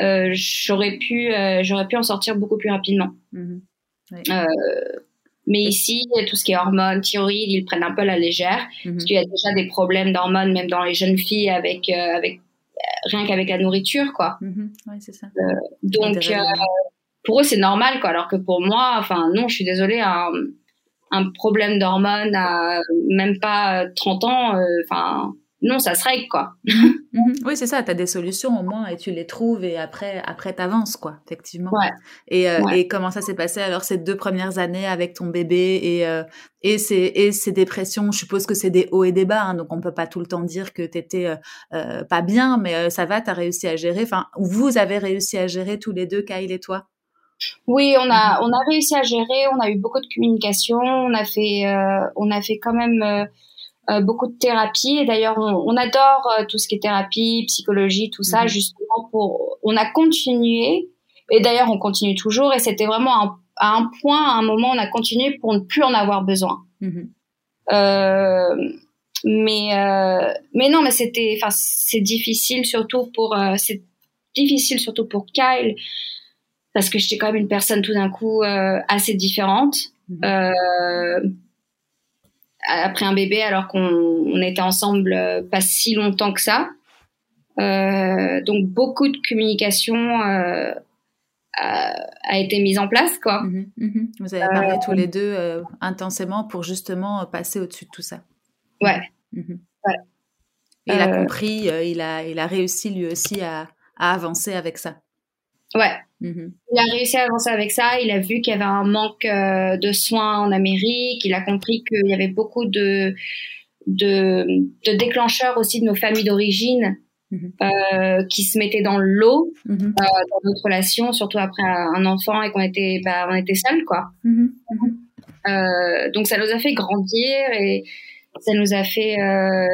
euh, j'aurais pu, j'aurais pu en sortir beaucoup plus rapidement. Mmh mais ici, tout ce qui est hormones, thyroïde, ils prennent un peu la légère, parce qu'il y a déjà des problèmes d'hormones même dans les jeunes filles avec avec rien qu'avec la nourriture, quoi. Mm-hmm. c'est ça. Euh, donc, euh, pour eux, c'est normal, quoi. Alors que pour moi, enfin, non, je suis désolée, un, un problème d'hormones à même pas 30 ans, euh, enfin, non, ça se règle, quoi. Mhm. Oui, c'est ça, tu as des solutions au moins et tu les trouves et après, après tu avances, quoi, effectivement. Et, euh, et comment ça s'est passé alors ces deux premières années avec ton bébé et, euh, et, ces, et ces dépressions? Je suppose que c'est des hauts et des bas, hein, donc on peut pas tout le temps dire que tu étais euh, pas bien, mais ça va, tu as réussi à gérer. Enfin, vous avez réussi à gérer tous les deux, Kyle et toi? Oui, on a on a réussi à gérer. On a eu beaucoup de communication. On a fait on a fait quand même beaucoup de thérapie. Et d'ailleurs, on, adore tout ce qui est thérapie, psychologie, tout ça, mhm. justement pour. On a continué. Et d'ailleurs, on continue toujours. Et c'était vraiment à un point, à un moment, on a continué pour ne plus en avoir besoin. Mhm. mais mais non, mais c'était. Enfin, c'est difficile surtout pour. c'est difficile surtout pour Kyle parce que j'étais quand même une personne tout d'un coup euh, assez différente. Mhm. Euh, après un bébé, alors qu'on était ensemble euh, pas si longtemps que ça. donc beaucoup de communication a, été mise en place, quoi. Mhm, mhm. Vous avez parlé tous les deux intensément pour justement passer au-dessus de tout ça. Ouais. il a compris, il a, il a réussi lui aussi à, à avancer avec ça. Ouais. Mm-hmm. Il a réussi à avancer avec ça. Il a vu qu'il y avait un manque euh, de soins en Amérique. Il a compris qu'il y avait beaucoup de, de, de, déclencheurs aussi de nos familles d'origine mm-hmm. euh, qui se mettaient dans l'eau mm-hmm. euh, dans notre relation, surtout après un enfant et qu'on était, bah, on était seuls, quoi. Euh, donc ça nous a fait grandir et ça nous a fait euh,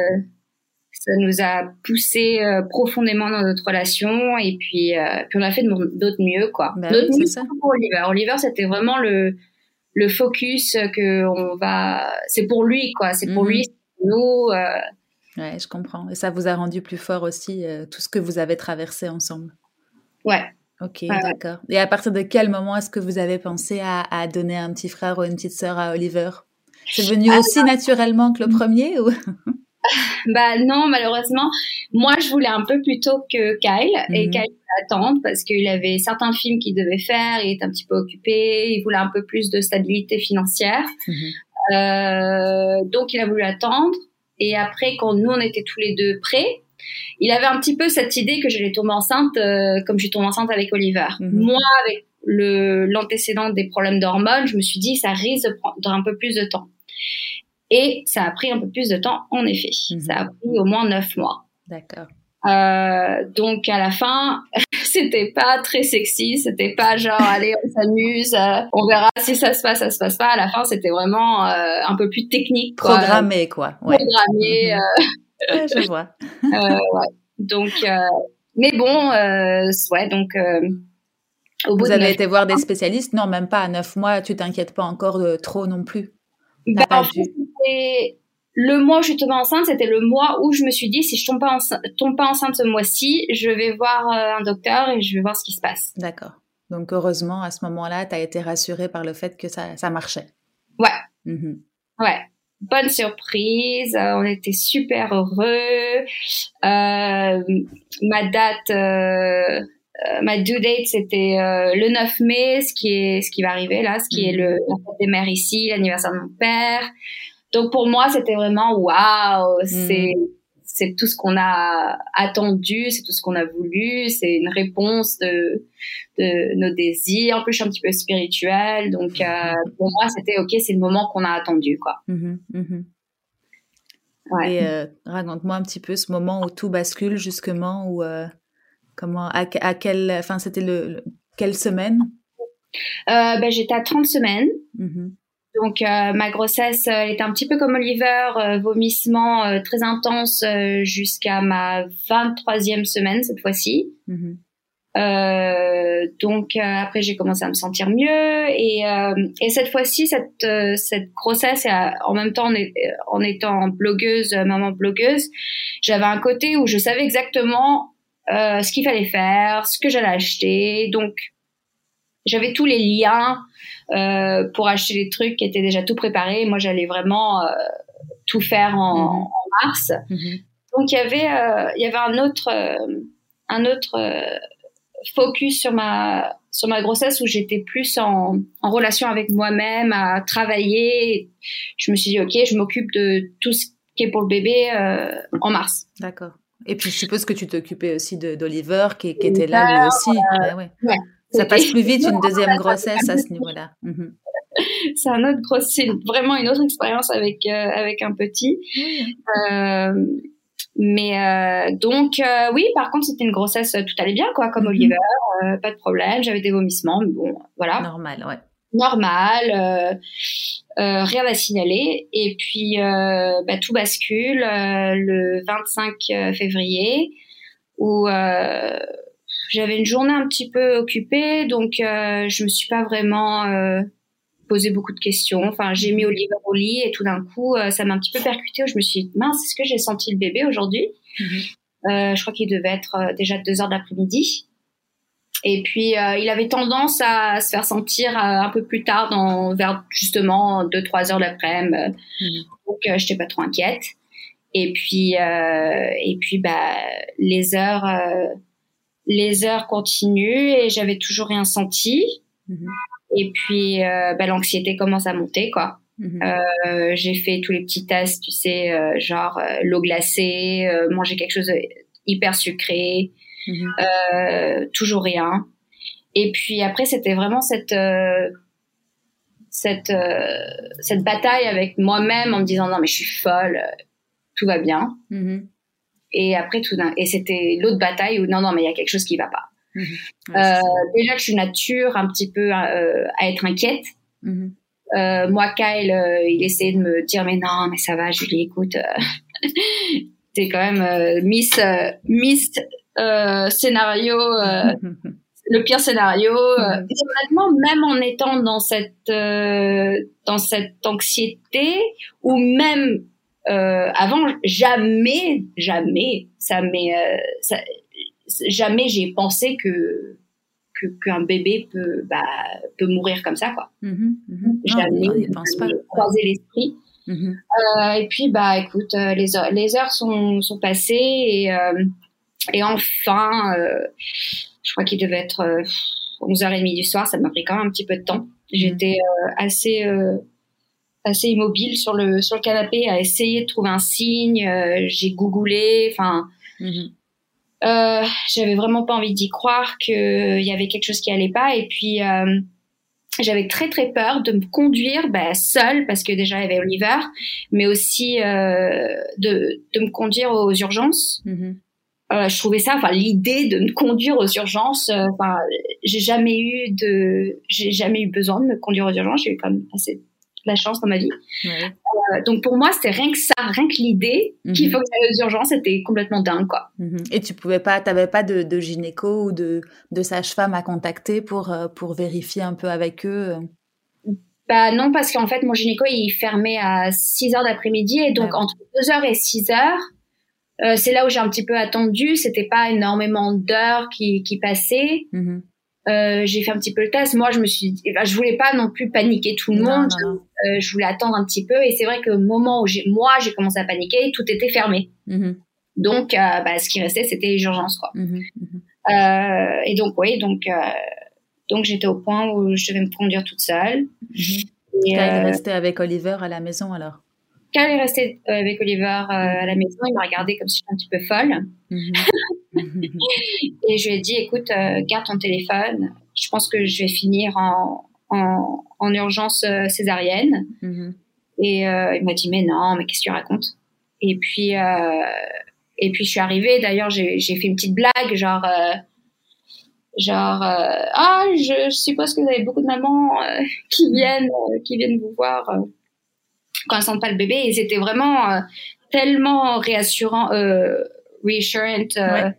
ça nous a poussé euh, profondément dans notre relation et puis, euh, puis on a fait d'autres mieux quoi. Bah c'est ça. pour Oliver. Oliver c'était vraiment le le focus que on va c'est pour lui quoi, c'est pour mhm. lui, c'est nous euh. Ouais, je comprends. Et ça vous a rendu plus fort aussi tout ce que vous avez traversé ensemble? Ouais. Ok, d'accord. Et à partir de quel moment est-ce que vous avez pensé à, à, donner un petit frère ou une petite sœur à Oliver? C'est venu ah, aussi naturellement que le premier ou? bah non, malheureusement. Moi, je voulais un peu plus tôt que Kyle et mhm. Kyle attendre parce qu'il avait certains films qu'il devait faire, il était un petit peu occupé, il voulait un peu plus de stabilité financière. Mhm. Euh, donc, il a voulu attendre. Et après, quand nous, on était tous les deux prêts, il avait un petit peu cette idée que j'allais tomber enceinte euh, comme je suis tombée enceinte avec Oliver. Mhm. Moi, avec le l'antécédent des problèmes d'hormones, je me suis dit ça risque de prendre un peu plus de temps. Et ça a pris un peu plus de temps, en effet. Mhm. Ça a pris au moins neuf mois. D'accord. Euh, donc à la fin, c'était pas très sexy, c'était pas genre allez on s'amuse, euh, on verra si ça se passe, ça se passe pas. À la fin, c'était vraiment euh, un peu plus technique, quoi. programmé quoi. Ouais. Programmé. Mhm. je vois. ouais. Donc, mais bon, ouais donc. Au bout Vous avez été voir des spécialistes? Non, même pas à neuf mois. Tu t'inquiètes pas encore trop non plus. Bah, en fait, le mois où je suis tombée enceinte, c'était le mois où je me suis dit, si je tombe pas, enceinte, tombe pas enceinte ce mois-ci, je vais voir euh, un docteur et je vais voir ce qui se passe. D'accord. Donc, heureusement, à ce moment-là, tu as été rassurée par le fait que ça, ça marchait. Ouais. Mm-hmm. Ouais. Bonne surprise. Euh, on était super heureux. Euh, ma date, euh, ma due date, c'était le 9 mai, ce qui est, ce qui va arriver là, ce qui est mm-hmm. le, la fête des mères ici, l'anniversaire de mon père. Donc pour moi, c'était vraiment waouh, mm. c'est c'est tout ce qu'on a attendu, c'est tout ce qu'on a voulu, c'est une réponse de, de nos désirs. En plus, je suis un petit peu spirituelle, donc euh, pour moi, c'était ok, c'est le moment qu'on a attendu, quoi. Mm-hmm, mm-hmm. Ouais. Et euh, raconte-moi un petit peu ce moment où tout bascule justement, ou euh, comment, à, à quelle, enfin, c'était le, quelle semaine? Ben, j'étais à 30 semaines. Donc euh, ma grossesse euh, était un petit peu comme Oliver, euh, vomissement très intense jusqu'à ma 23e semaine cette fois-ci. Mm-hmm. donc après j'ai commencé à me sentir mieux et, et cette fois-ci cette cette grossesse en même temps en, en étant blogueuse maman blogueuse j'avais un côté où je savais exactement ce qu'il fallait faire ce que j'allais acheter donc j'avais tous les liens euh, pour acheter les trucs qui étaient déjà tout préparés. Moi, j'allais vraiment euh, tout faire en, mhm. en mars. Mhm. Donc, il y avait, euh, il y avait un autre, un autre focus sur ma, sur ma grossesse où j'étais plus en, en relation avec moi-même, à travailler. Je me suis dit, OK, je m'occupe de tout ce qui est pour le bébé en mars. D'accord. Et puis, je suppose que tu t'occupais aussi d'Oliver qui, qui était là lui aussi. ouais. ouais. Ça passe plus vite une deuxième grossesse à ce niveau-là. Mhm. C'est un autre gros, c'est vraiment une autre expérience avec euh, avec un petit. Euh, mais euh, donc oui, par contre c'était une grossesse, tout allait bien quoi, comme mhm. Oliver, pas de problème. J'avais des vomissements, mais bon voilà. Normal, ouais. normal, rien à signaler. Et puis, bah, tout bascule le 25 février où j'avais une journée un petit peu occupée, donc je me suis pas vraiment posé beaucoup de questions. Enfin, j'ai mis Oliver au lit et tout d'un coup, ça m'a un petit peu percuté. Je me suis dit, mince, est-ce que j'ai senti le bébé aujourd'hui? Euh, je crois qu'il devait être euh, déjà 2 heures d'après-midi. Et puis, euh, il avait tendance à se faire sentir un peu plus tard, dans, vers justement 2-3 heures d'après-midi. Mmh. Donc, je n'étais pas trop inquiète. Et puis, et puis bah, les heures, les heures continuent et j'avais toujours rien senti. Mmh. Et puis, bah, l'anxiété commence à monter, quoi. Mhm. Euh, j'ai fait tous les petits tests, tu sais, euh, genre euh, l'eau glacée, manger quelque chose hyper sucré, mhm. toujours rien. Et puis après, c'était vraiment cette cette cette bataille avec moi-même en me disant non mais je suis folle, tout va bien. Mhm. Et après tout d'un et c'était l'autre bataille où non non mais il y a quelque chose qui va pas. déjà que je suis nature un petit peu à être inquiète. Euh, moi, Kyle, euh, il essayait de me dire mais non, mais ça va, Julie, écoute, euh, t'es quand même euh, Miss Miss scénario, le pire scénario. Et honnêtement, même en étant dans cette dans cette anxiété ou même avant, jamais, jamais, ça m'est, jamais j'ai pensé que qu'un bébé peut bah, peut mourir comme ça quoi. Mmh Jamais pense pas. croiser l'esprit. Mmh euh, et puis bah écoute, euh, les heures, les heures sont, sont passées et euh, et enfin, euh, je crois qu'il devait être 11h30 du soir. Ça m'a pris quand même un petit peu de temps. J'étais assez assez immobile sur le sur le canapé à essayer de trouver un signe. J'ai googlé, enfin. Euh, j'avais vraiment pas envie d'y croire qu'il y avait quelque chose qui allait pas. Et puis, euh, j'avais très très peur de me conduire bah, seule parce que déjà il y avait Oliver, mais aussi euh, de, de me conduire aux urgences. Mm-hmm. Euh, je trouvais ça, enfin l'idée de me conduire aux urgences, euh, enfin j'ai jamais eu de, j'ai jamais eu besoin de me conduire aux urgences. J'ai eu quand même assez la chance dans ma vie. Euh, donc pour moi, c'était rien que ça, rien que l'idée qu'il mhm. faut que j'aille aux urgences, c'était complètement dingue, quoi. Mhm. Et tu pouvais pas, t'avais pas de, de, gynéco ou de, de sage-femme à contacter pour, euh, pour vérifier un peu avec eux euh? Bah non, parce qu'en fait, mon gynéco, il fermait à 6 heures d'après-midi et donc entre 2 heures et 6 heures, c'est là où j'ai un petit peu attendu. C'était pas énormément d'heures qui, qui passaient. Mhm. Euh, j'ai fait un petit peu le test. Moi, je me suis, dit, je voulais pas non plus paniquer tout le monde. Euh, je voulais attendre un petit peu. Et c'est vrai que au moment où j'ai, moi, j'ai commencé à paniquer, tout était fermé. Mm-hmm. Donc, euh, bah, ce qui restait, c'était les urgences, quoi. Mm-hmm. Mm-hmm. et donc, oui, donc, donc j'étais au point où je devais me conduire toute seule. Et est resté avec Oliver à la maison alors? Quand elle est restée avec Oliver à la maison, il m'a regardé comme si j'étais un petit peu folle. et je lui ai dit, écoute, euh, garde ton téléphone. Je pense que je vais finir en, en, en urgence euh, césarienne. Mm-hmm. Et euh, il m'a dit, mais non, mais qu'est-ce que tu racontes? Et puis, et puis je suis arrivée. D'ailleurs, j'ai fait une petite blague, genre, genre, ah, je, suppose que vous avez beaucoup de mamans qui viennent, qui viennent vous voir quand elles sentent pas le bébé. Et c'était vraiment tellement réassurant, reassurant. Euh,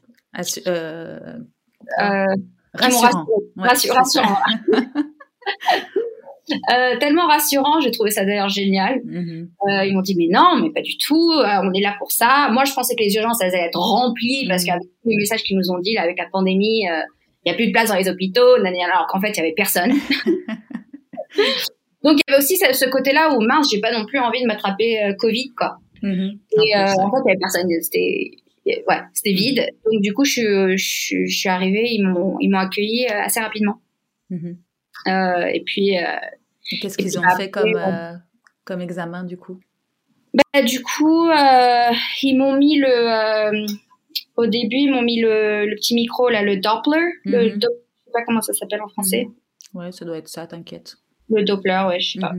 euh, rassurant. rassurant. Euh, tellement rassurant, j'ai trouvé ça d'ailleurs génial. Mm-hmm. ils m'ont dit mais non, mais pas du tout, on est là pour ça. Moi, je pensais que les urgences elles allaient être remplies parce mm-hmm. qu'avec les messages qu'ils nous ont dit là, avec la pandémie, il y a plus de place dans les hôpitaux, alors qu'en fait il y avait personne. Donc il y avait aussi ce, côté-là où mince, j'ai pas non plus envie de m'attraper Covid quoi. Mm-hmm. Et en fait il y avait personne, c'était ouais, c'était vide. Donc du coup, je, je, je suis arrivée, ils m'ont ils m'ont accueilli euh, assez rapidement. Mm-hmm. euh, et puis. Euh, Qu'est-ce qu'ils ont fait comme euh, comme examen du coup? Bah, du coup, ils m'ont mis le au début, ils m'ont mis le, le, petit micro là, le Doppler. Le mm-hmm. je sais pas comment ça s'appelle en français. Mm-hmm. Ouais, ça doit être ça, t'inquiète. Le Doppler, ouais, je sais pas.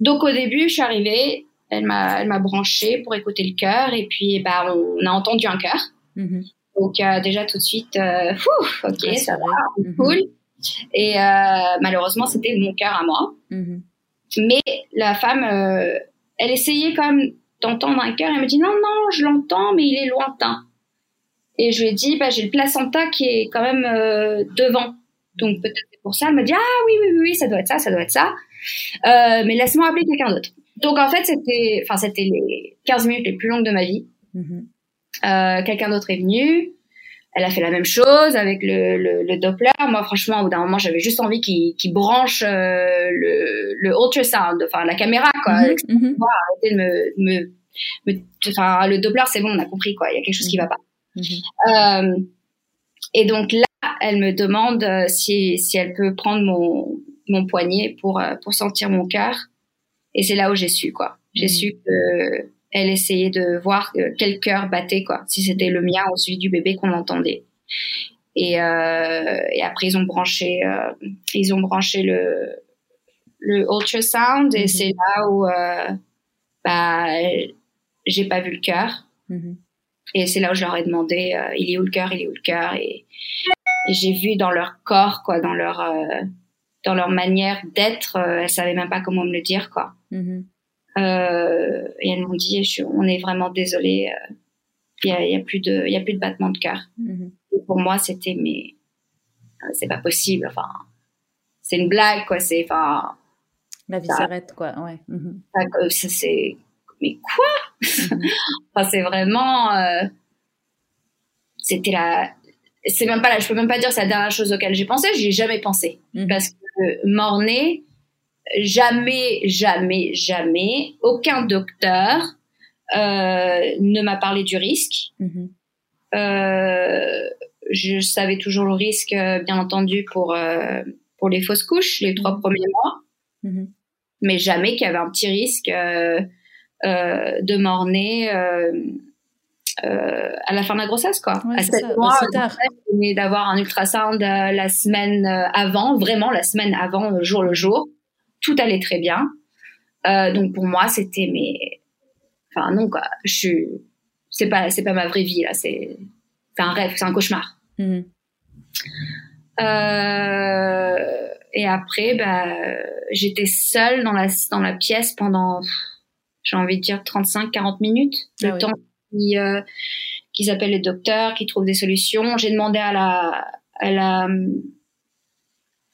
donc au début, je suis arrivée, elle m'a, elle m'a branché pour écouter le cœur et puis bah on a entendu un cœur. Mm-hmm. Donc euh, déjà tout de suite, euh, ok, ça va, mm-hmm. cool. Et malheureusement, c'était mon cœur à moi. Mm-hmm. Mais la femme, elle essayait quand même d'entendre un cœur. Elle me dit non, non, je l'entends, mais il est lointain. Et je lui ai dit, bah, j'ai le placenta qui est quand même devant. Donc peut-être c'est pour ça. Elle me dit, ah oui, oui, oui, ça doit être ça, ça doit être ça. Euh, mais laisse-moi appeler quelqu'un d'autre. Donc en fait, c'était, enfin, c'était les 15 minutes les plus longues de ma vie. Mm-hmm. Euh, quelqu'un d'autre est venu. Elle a fait la même chose avec le, le, le Doppler. Moi, franchement, au bout d'un moment, j'avais juste envie qu'il qu branche euh, le, le ultrasound, enfin la caméra, quoi. Mm-hmm. Mm-hmm. de me, me, enfin, le Doppler, c'est bon, on a compris, quoi. Il y a quelque chose qui va pas. Euh, et donc là, elle me demande euh, si, si elle peut prendre mon, mon poignet pour, pour sentir mon cœur. Et c'est là où j'ai su, quoi. J'ai mmh. su que elle essayait de voir euh, quel cœur battait, quoi. Si c'était le mien ou celui du bébé qu'on entendait. Et, euh, et après, ils ont branché, euh, ils ont branché le, le ultrasound et mmh. c'est là où, euh, bah, j'ai pas vu le cœur. Mmh. Et c'est là où je leur ai demandé, il est où le cœur, il est où le cœur? Et et j'ai vu dans leur corps, quoi, dans leur, euh, dans leur manière d'être, euh, elles savaient même pas comment me le dire, quoi. Euh, et elles m'ont dit, on est vraiment désolé, euh, il y a, y a, plus de, il y a plus de battement de cœur. Mm-hmm. Pour moi, c'était, mais c'est pas possible. Enfin, c'est une blague, quoi. C'est, enfin, la vie s'arrête, quoi. Ouais. Mm-hmm. C'est, mais quoi? Enfin, c'est vraiment, c'était la c'est même pas là, je peux même pas dire c'est la dernière chose auquel j'ai pensé, j'y ai jamais pensé. Parce que mort-né, jamais, jamais, jamais, aucun docteur euh, ne m'a parlé du risque. Mhm. Euh, je savais toujours le risque, bien entendu, pour, euh, pour les fausses couches, les trois mhm. premiers mois. Mais jamais qu'il y avait un petit risque euh, euh, de mort-né euh, à la fin de la grossesse, quoi. à 7 mois, je d'avoir un ultrasound euh, la semaine euh, avant, vraiment la semaine avant, jour le jour. Tout allait très bien. Euh, donc pour moi, c'était mais, enfin non quoi. Je suis, c'est pas, c'est pas ma vraie vie là. C'est, c'est un rêve, c'est un cauchemar. Mhm. Euh, et après, bah, j'étais seule dans la dans la pièce pendant, j'ai envie de dire 35-40 minutes, le ah temps qui, euh, qui s'appellent les docteurs, qui trouvent des solutions. J'ai demandé à la, à la,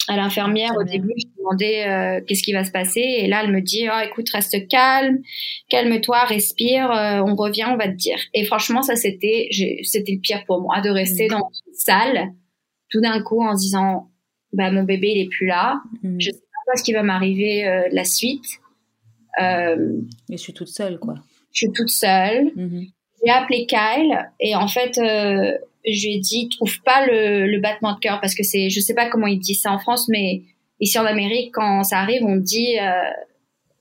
à l'infirmière au début, je demandais euh, qu'est-ce qui va se passer et là elle me dit oh, écoute reste calme, calme-toi, respire, euh, on revient, on va te dire. Et franchement ça c'était c'était le pire pour moi de rester mm. dans une salle tout d'un coup en se disant bah mon bébé il est plus là, mm. je sais pas ce qui va m'arriver euh, la suite. Euh, je suis toute seule quoi. Je suis toute seule. Mm-hmm. J'ai appelé Kyle et en fait, euh, je lui ai dit, trouve pas le, le battement de cœur parce que c'est, je sais pas comment il dit ça en France, mais ici en Amérique, quand ça arrive, on dit, euh,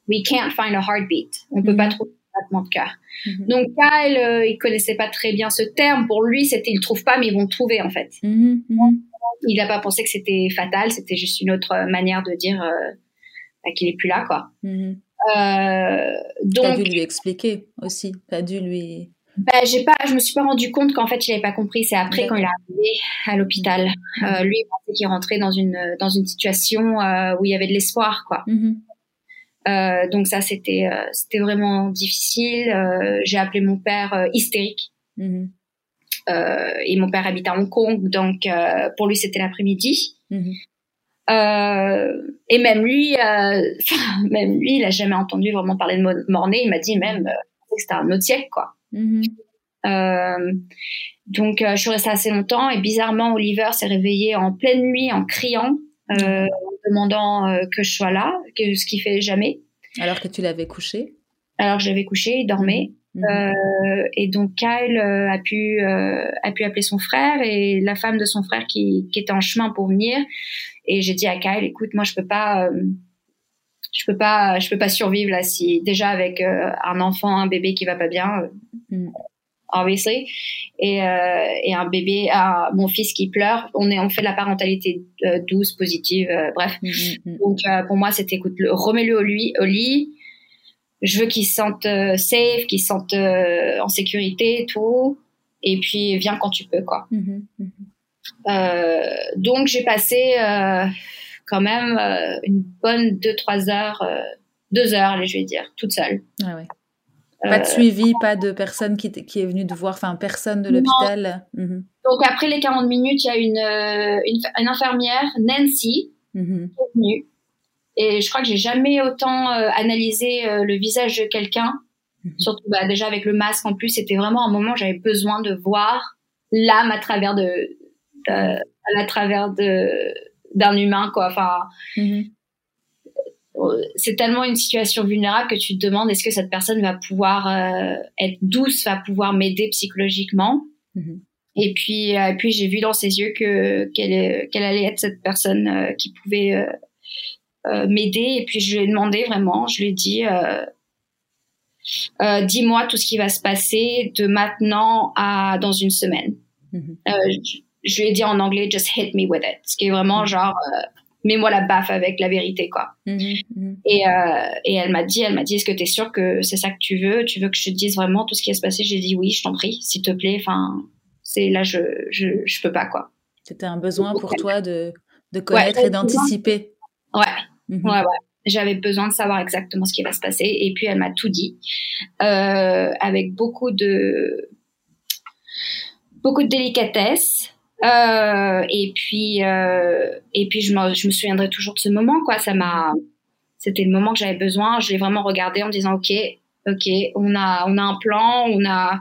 we can't find a heartbeat. On peut pas mhm. trouver le battement de cœur. Mhm. Donc Kyle, euh, il connaissait pas très bien ce terme. Pour lui, c'était, il trouve pas, mais ils vont trouver en fait. Mhm, il n'a pas pensé que c'était fatal. C'était juste une autre manière de dire euh, bah, qu'il est plus là, quoi. Euh, donc, t'as dû lui expliquer aussi. T'as dû lui bah, j'ai pas, je me suis pas rendu compte qu'en fait, il avait pas compris. C'est après quand il est arrivé à l'hôpital. Euh, lui, il pensait qu'il rentrait dans une dans une situation euh, où il y avait de l'espoir, quoi. Mm-hmm. euh, donc ça, c'était euh, c'était vraiment difficile. Euh, j'ai appelé mon père hystérique. Mm-hmm. et mon père habite à Hong Kong, donc pour lui, c'était l'après-midi. Mm-hmm. et même lui, même lui, il a jamais entendu vraiment parler de mornay. Il m'a dit même que c'était un autre siècle, quoi. Mhm. Euh, donc, euh, je suis restée assez longtemps et bizarrement, Oliver s'est réveillé en pleine nuit en criant, euh, en demandant que je sois là, que, ce qu'il fait jamais. Alors que tu l'avais couché? Alors, je l'avais couché, il dormait. Mhm. Mhm. et donc Kyle a pu a pu appeler son frère et la femme de son frère qui, qui était en chemin pour venir et j'ai dit à Kyle écoute moi je peux pas je peux pas je peux pas survivre là si déjà avec un enfant un bébé qui va pas bien Mm. obviously. Et, euh, et un bébé, un, mon fils qui pleure, on est, on fait de la parentalité euh, douce, positive, euh, bref. Mm, mm, Donc euh, pour moi, c'était écoute, remets-le au, lui, au lit. Je veux qu'il se sente safe, qu'il se sente en sécurité, tout. Et puis viens quand tu peux, quoi. Mm-hmm, mm-hmm. donc j'ai passé quand même une bonne deux trois heures, deux heures, allez, je vais dire, toute seule. Ah ouais. Pas de suivi, pas de personne qui, qui est venue te voir, enfin personne de l'hôpital. Mhm. Donc après les 40 minutes, il y a une, une, infirmière, Nancy, mhm. qui est venue. Et je crois que j'ai jamais autant analysé le visage de quelqu'un Mhm. Surtout, bah, déjà avec le masque en plus, c'était vraiment un moment où j'avais besoin de voir l'âme à travers de, à travers de d'un humain, quoi. Enfin, mhm. c'est tellement une situation vulnérable que tu te demandes est-ce que cette personne va pouvoir euh, être douce, va pouvoir m'aider psychologiquement? Mhm. Et puis, euh, puis j'ai vu dans ses yeux que qu'elle allait être cette personne euh, qui pouvait m'aider. Et puis je lui ai demandé vraiment, je lui ai dit dis-moi tout ce qui va se passer de maintenant à dans une semaine. Mhm. Je, lui ai dit en anglais, just hit me with it, ce qui est vraiment mhm. genre, euh, mets-moi la baffe avec la vérité, quoi. Mhm. Et, et elle m'a dit, elle m'a dit, est-ce que tu es sûre que c'est ça que tu veux? Tu veux que je te dise vraiment tout ce qui va se passer? J'ai dit oui, je t'en prie, s'il te plaît. Enfin, c'est là, je, je, je peux pas, quoi. C'était un besoin pour toi de, de connaître et d'anticiper. Ouais. ouais, ouais. J'avais besoin de savoir exactement ce qui va se passer. Et puis, elle m'a tout dit, euh, avec beaucoup de, beaucoup de délicatesse. Euh, et puis, euh, et puis, je me, je me souviendrai toujours de ce moment, quoi. Ça m'a, c'était le moment que j'avais besoin. Je l'ai vraiment regardé en disant, OK, OK, on a, on a un plan, on a,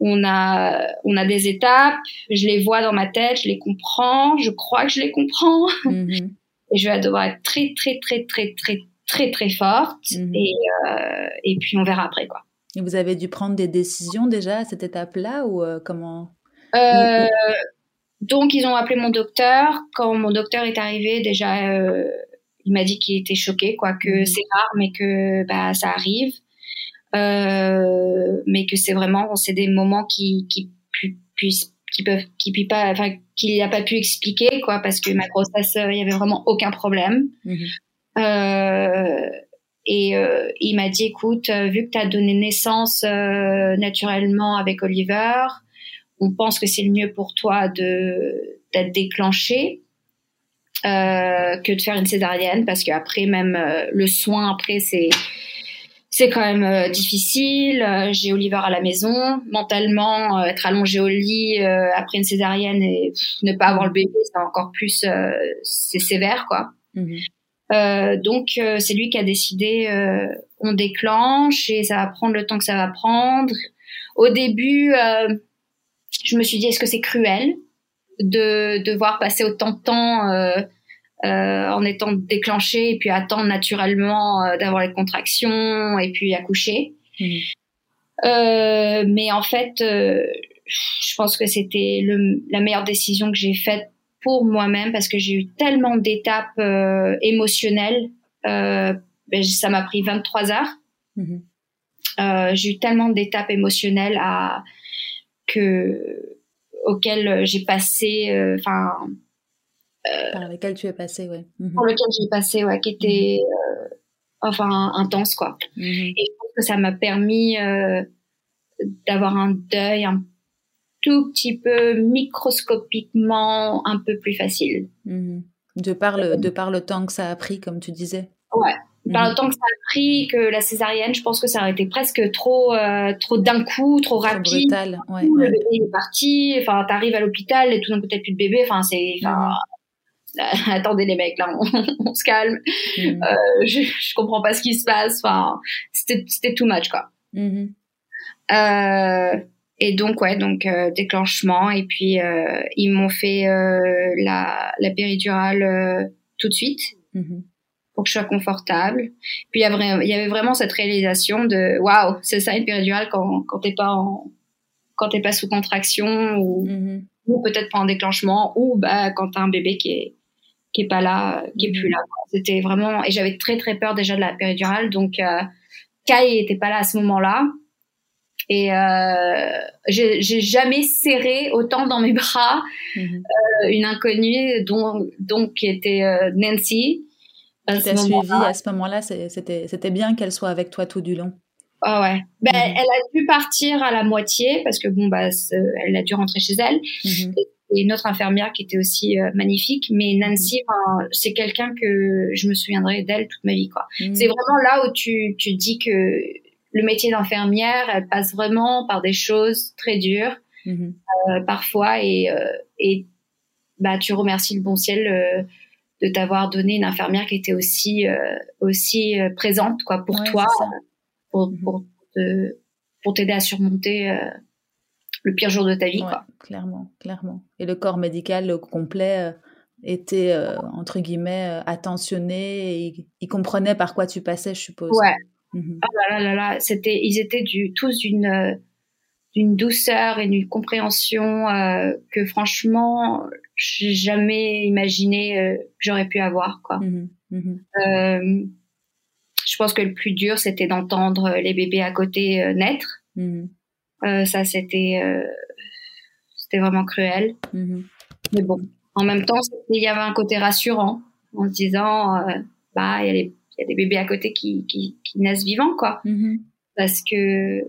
on a, on a des étapes. Je les vois dans ma tête, je les comprends. Je crois que je les comprends. Mm-hmm et je vais devoir être très très très très très très très forte mhm. et euh, et puis on verra après quoi. Et vous avez dû prendre des décisions déjà à cette étape-là ou comment? Euh, Donc ils ont appelé mon docteur. Quand mon docteur est arrivé, déjà il m'a dit qu'il était choqué quoi, que mhm. c'est rare mais que bah ça arrive, mais que c'est vraiment c'est des moments qui qui puissent qui peuvent qui pas enfin qu'il n'a pas pu expliquer quoi parce que ma grossesse euh, il y avait vraiment aucun problème mhm. euh, et euh, il m'a dit écoute euh, vu que tu as donné naissance euh, naturellement avec Oliver on pense que c'est le mieux pour toi de d'être déclenché que de faire une césarienne parce qu'après même le soin après c'est c'est quand même euh, difficile. Euh, j'ai Oliver à la maison. Mentalement, euh, être allongé au lit après une césarienne et ne pas avoir le bébé, c'est encore plus, c'est sévère, quoi. Mhm. donc, c'est lui qui a décidé, on déclenche et ça va prendre le temps que ça va prendre. Au début, je me suis dit, est-ce que c'est cruel de devoir passer autant de temps euh, en étant déclenché et puis attendre naturellement euh, d'avoir les contractions et puis accoucher? Mmh. Euh, mais en fait, je pense que c'était la meilleure décision que j'ai faite pour moi-même parce que j'ai eu tellement d'étapes émotionnelles. Ben, ça m'a pris 23 heures. Mmh. j'ai eu tellement d'étapes émotionnelles à que auxquelles j'ai passé, enfin euh, par lequel tu es passé, ouais. Mhm. Pour lequel j'ai passé, ouais, qui était mhm. euh, enfin intense, quoi. Mhm. Et je pense que ça m'a permis euh, d'avoir un deuil un tout petit peu microscopiquement un peu plus facile. De par, le, de par le temps que ça a pris, comme tu disais. Ouais. Par le temps que ça a pris, que la césarienne, je pense que ça aurait été presque trop, trop d'un coup, trop, rapide. Brutal, ouais, Le bébé est parti. Enfin, t'arrives à l'hôpital et tout d'un coup t'as plus de bébé. Enfin, c'est, enfin, attendez les mecs là on, se calme mm. euh, je, je comprends pas ce qui se passe enfin c'était c'était too much quoi mm-hmm. euh, et donc ouais donc euh, déclenchement et puis euh, ils m'ont fait euh, la la péridurale euh, tout de suite. Pour que je sois confortable puis il y avait vraiment cette réalisation de waouh c'est ça une péridurale quand quand t'es pas en quand t'es pas sous contraction ou mm-hmm. ou peut-être pas en déclenchement ou bah quand t'as un bébé qui est qui est pas là, qui est plus là. C'était vraiment et j'avais très très peur déjà de la péridurale, donc euh, Kai était pas là à ce moment-là et euh, j'ai jamais serré autant dans mes bras mhm. euh, une inconnue dont donc qui était euh, Nancy. Qui t'a suivi à ce moment-là, c'était bien qu'elle soit avec toi tout du long. Ah ouais. Ben, mhm. elle a dû partir à la moitié parce que bon bah elle a dû rentrer chez elle. Mhm. et une autre infirmière qui était aussi euh, magnifique. Mais Nancy, c'est quelqu'un que je me souviendrai d'elle toute ma vie. quoi. C'est vraiment là où tu, tu dis que le métier d'infirmière, elle passe vraiment par des choses très dures euh, parfois et, euh, et bah tu remercies le bon ciel de t'avoir donné une infirmière qui était aussi aussi présente quoi pour toi pour, mm-hmm. pour te, pour t'aider à surmonter le pire jour de ta vie. quoi. Clairement, clairement. Et le corps médical au complet euh, était, euh, entre guillemets, euh, attentionné et il comprenait par quoi tu passais, je suppose. Ouais. Mhm. Ah là là là, c'était, ils étaient du, tous d'une d'une douceur et d'une compréhension que franchement j'ai jamais imaginé que j'aurais pu avoir quoi. Mhm, mhm. je pense que le plus dur c'était d'entendre les bébés à côté naître. Euh, ça, c'était euh, c'était vraiment cruel. Mais bon, en même temps, il y avait un côté rassurant en se disant, euh, bah, il y, y, a des bébés à côté qui, qui, qui naissent vivants, quoi. Parce que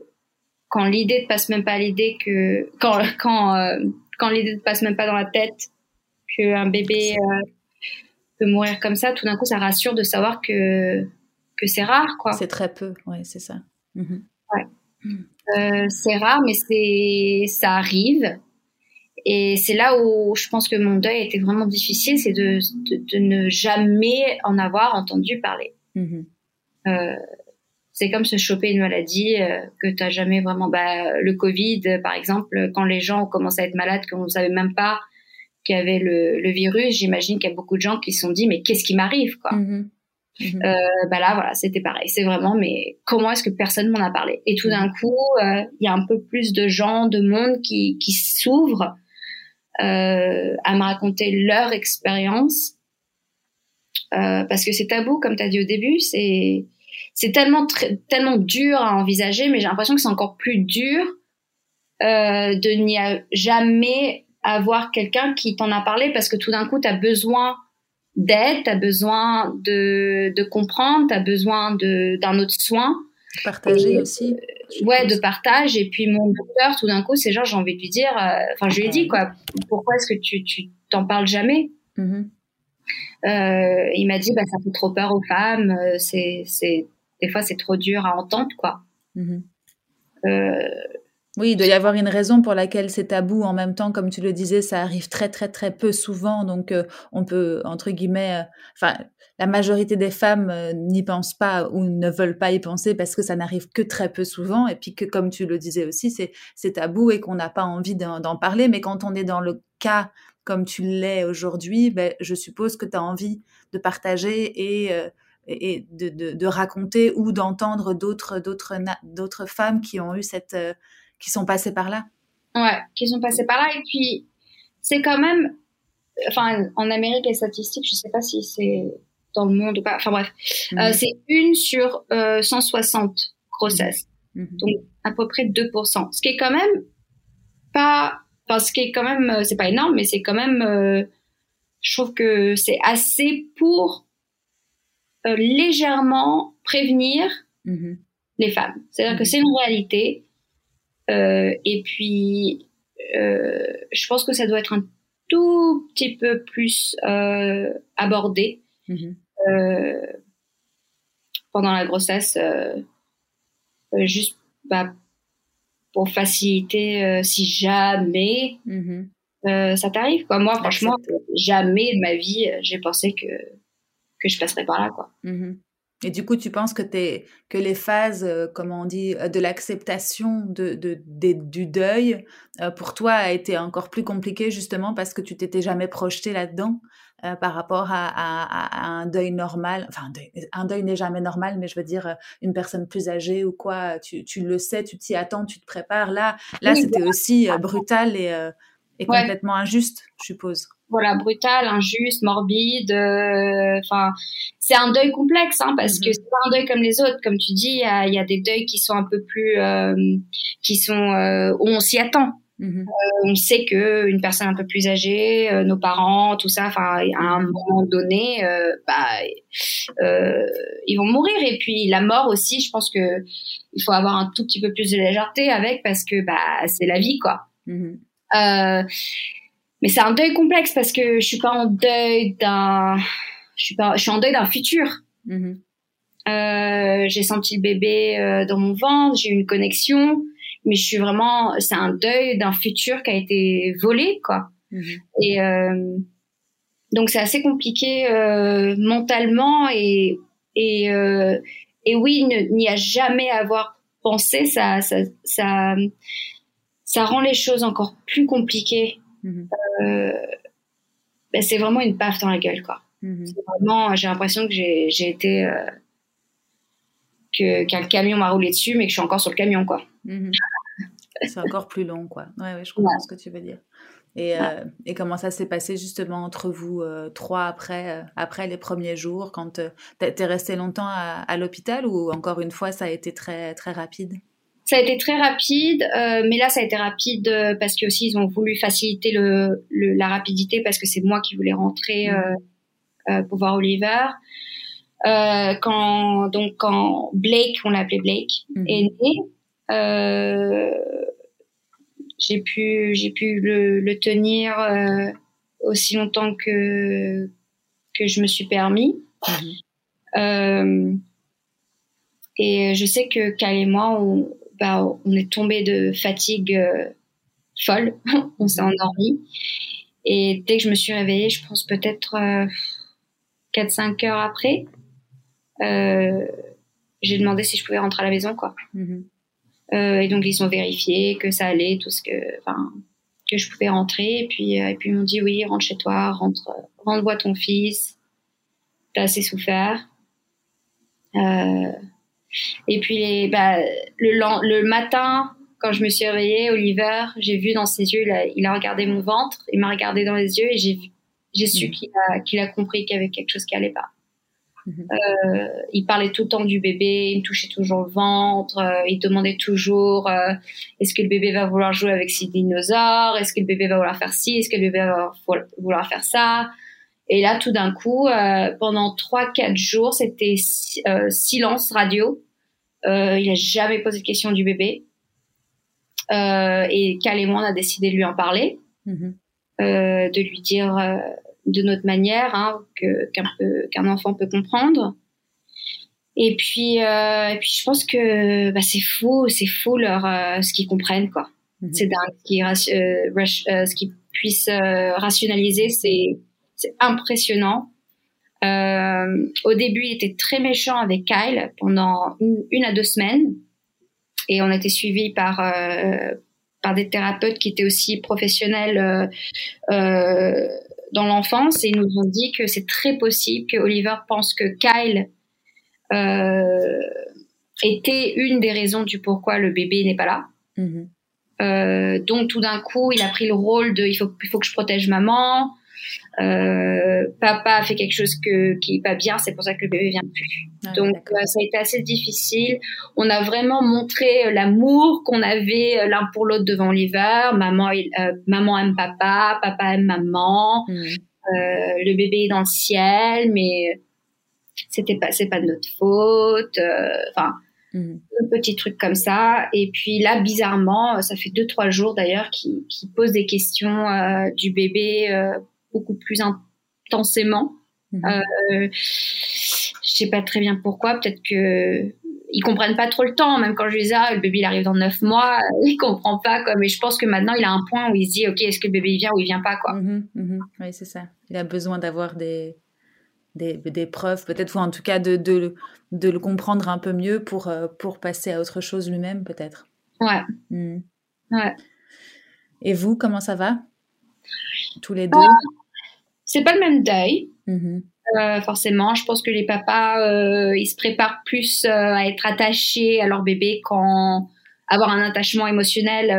quand l'idée ne passe même pas à l'idée que quand quand quand l'idée ne passe même pas dans la tête qu'un bébé peut mourir comme ça, tout d'un coup, ça rassure de savoir que que c'est rare, quoi. C'est très peu, ouais, c'est ça. Ouais. Mm. Euh, c'est rare, mais c'est ça arrive. Et c'est là où je pense que mon deuil était vraiment difficile, c'est de, de, ne jamais en avoir entendu parler. Euh, c'est comme se choper une maladie euh, que tu n'as jamais vraiment. Bah, le Covid, par exemple, quand les gens ont commencé à être malades, qu'on ne savait même pas qu'il y avait le, le virus, j'imagine qu'il y a beaucoup de gens qui se sont dit mais qu'est-ce qui m'arrive quoi? Mhm. Euh, bah là, voilà, c'était pareil. C'est vraiment, mais comment est-ce que personne m'en a parlé? Et tout d'un mhm. coup, euh, il y a un peu plus de gens, de monde qui, qui s'ouvrent euh, à me raconter leur expérience. Parce que c'est tabou, comme tu as dit au début, c'est c'est tellement tellement dur à envisager, mais j'ai l'impression que c'est encore plus dur euh, de n'y jamais avoir quelqu'un qui t'en a parlé parce que tout d'un coup, tu as besoin d'aide, tu as besoin de, de comprendre, tu as besoin d'un autre soin. Partager aussi. Ouais, de partage. Et puis mon docteur, tout d'un coup, c'est genre, j'ai envie de lui dire, euh, enfin, je lui ai dit, quoi, pourquoi est-ce que tu t'en parles jamais? Mm-hmm. euh, Il m'a dit, bah, ça fait trop peur aux femmes, c'est, des fois, c'est trop dur à entendre, quoi. Mm-hmm. Oui, il doit y avoir une raison pour laquelle c'est tabou. En même temps, comme tu le disais, ça arrive très très très peu souvent, donc euh, on peut entre guillemets, euh, enfin, la majorité des femmes euh, n'y pensent pas ou ne veulent pas y penser parce que ça n'arrive que très peu souvent, et puis que comme tu le disais aussi, c'est c'est tabou et qu'on n'a pas envie d'en parler. Mais quand on est dans le cas comme tu l'es aujourd'hui, ben, je suppose que tu as envie de partager et et de, de, de raconter ou d'entendre d'autres d'autres d'autres femmes qui ont eu cette qui sont passés par là. Ouais, qui sont passés par là. Et puis, c'est quand même, enfin, en Amérique, les statistiques, je sais pas si c'est dans le monde ou pas. Enfin bref, mhm. euh, c'est une sur 160 euh, grossesses. Mhm. Mhm. Donc, à peu près 2%. Ce qui est quand même pas, enfin, ce qui est quand même, euh, c'est pas énorme, mais c'est quand même, je trouve que c'est assez pour légèrement prévenir les femmes. C'est-à-dire que c'est une réalité. Euh, et puis, euh, je pense que ça doit être un tout petit peu plus euh, abordé mhm. pendant la grossesse, juste bah, pour faciliter si jamais ça t'arrive. Quoi. Moi, franchement, jamais de ma vie, j'ai pensé que, que je passerais par là. Quoi. Mhm. Et du coup, tu penses que, es, que les phases, euh, comment on dit, euh, de l'acceptation de, de, du deuil, euh, pour toi, a été encore plus compliqué justement parce que tu t'étais jamais projeté là-dedans par rapport à, à, un deuil normal? Enfin, un deuil, n'est jamais normal, mais je veux dire, une personne plus âgée ou quoi, tu, tu le sais, tu t'y attends, tu te prépares. Là, là c'était aussi brutal et, et complètement injuste, je suppose voilà brutal, injuste, morbide. Euh, enfin, c'est un deuil complexe, hein, parce que mhm. c'est pas un deuil comme les autres. Comme tu dis, il y a, des deuils qui sont un peu plus, euh, qui sont euh, où on s'y attend. Mhm. on sait que une personne un peu plus âgée, nos parents, tout ça, enfin, à un mhm. moment donné, bah, ils vont mourir. Et puis la mort aussi, je pense que il faut avoir un tout petit peu plus de légèreté avec, parce que bah, c'est la vie, quoi. Mais c'est un deuil complexe parce que je suis pas en deuil d'un, je suis pas, je suis en deuil d'un futur. Mm-hmm. Euh, j'ai senti le bébé euh, dans mon ventre, j'ai eu une connexion, mais je suis vraiment, c'est un deuil d'un futur qui a été volé, quoi. Mm-hmm. Et euh, donc c'est assez compliqué euh, mentalement et et euh, et oui, n'y a jamais avoir pensé, ça ça ça ça rend les choses encore plus compliquées. Mm-hmm. Ben, c'est vraiment une paf dans la gueule, quoi. Mm-hmm. Vraiment, j'ai l'impression que j'ai été que qu'un camion m'a roulé dessus, mais que je suis encore sur le camion, quoi. Mhm. C'est encore plus long, quoi. Ouais, ouais je comprends ce que tu veux dire. Et, euh, et comment ça s'est passé justement entre vous euh, trois après, euh, après les premiers jours quand t'es resté longtemps à, à l'hôpital ou encore une fois ça a été très très rapide? Ça a été très rapide, mais là ça a été rapide parce que aussi ils ont voulu faciliter le, la rapidité parce que c'est moi qui voulais rentrer mhm. pour voir Oliver. Euh, quand donc quand Blake, on l'appelait Blake, mhm. est né, euh, j'ai pu j'ai pu le, le tenir euh, aussi longtemps que que je me suis permis. Mhm. Euh, et je sais que Cal et moi, on, bah, on est tombé de fatigue euh, folle. on s'est endormi. Et dès que je me suis réveillée, je pense peut-être 4-5 heures après, euh, j'ai demandé si je pouvais rentrer à la maison, quoi. Mhm. Euh, et donc ils ont vérifié que ça allait, tout ce que, enfin, que je pouvais rentrer. Et puis, euh, et puis ils m'ont dit oui, rentre chez toi, rentre, voir ton fils. T'as assez souffert. Euh, et puis bah, le, le matin, quand je me suis réveillée, Oliver, j'ai vu dans ses yeux, il a, il a regardé mon ventre, il m'a regardé dans les yeux et j'ai j'ai su mhm. qu'il a, qu'il a compris qu'il y avait quelque chose qui allait pas. Mhm. Euh, il parlait tout le temps du bébé, il me touchait toujours le ventre, euh, il demandait toujours euh, est-ce que le bébé va vouloir jouer avec ses dinosaures, est-ce que le bébé va vouloir faire ci, est-ce que le bébé va vouloir faire ça. Et là, tout d'un coup, pendant trois quatre jours, c'était silence radio. il n'a jamais posé de question du bébé. et Cal et moi, on a décidé de lui en parler, mhm. de lui dire de notre manière, hein, qu'un enfant peut comprendre. Et puis, euh, et puis je pense que bah, c'est faux, c'est faux leur euh, ce qu'ils comprennent quoi. Mhm. C'est dingue ce qu'ils euh, qu puissent rationaliser, c'est c'est impressionnant. au début, il était très méchant avec Kyle pendant une, à deux semaines, et on a été suivi par par des thérapeutes qui étaient aussi professionnels dans l'enfance et ils nous ont dit que c'est très possible que Oliver pense que Kyle euh, était une des raisons du pourquoi le bébé n'est pas là. Mm-hmm. Euh, donc tout d'un coup, il a pris le rôle de il faut, il faut que je protège maman. Euh, papa a fait quelque chose que, qui est pas bien, c'est pour ça que le bébé vient plus. Ah donc euh, ça a été assez difficile. On a vraiment montré euh, l'amour qu'on avait euh, l'un pour l'autre devant l'hiver. Maman, maman aime papa, papa aime maman. Hmm. le bébé est dans le ciel, mais c'était pas c'est pas de notre faute. Enfin. Mmh. Un petit truc comme ça. Et puis là, bizarrement, ça fait deux, trois jours d'ailleurs qui, qui pose des questions du bébé beaucoup plus intensément. Mhm. Euh, je sais pas très bien pourquoi. Peut-être que ils comprennent pas trop le temps. Même quand je lui dis ah, le bébé il arrive dans neuf mois, il comprend pas quoi. Mais je pense que maintenant il a un point où il se dit ok est-ce que le bébé vient ou il vient pas quoi. Mhm, mhm. Oui c'est ça. Il a besoin d'avoir des des, des, preuves, peut-être, ou en tout cas de, de, de, le comprendre un peu mieux pour, euh, pour passer à autre chose lui-même, peut-être. Ouais. ouais. Et vous, comment ça va? Tous les deux? C'est pas le même deuil. Mm-hmm. Euh, forcément, je pense que les papas, euh, ils se préparent plus euh, à être attachés à leur bébé quand avoir un attachement émotionnel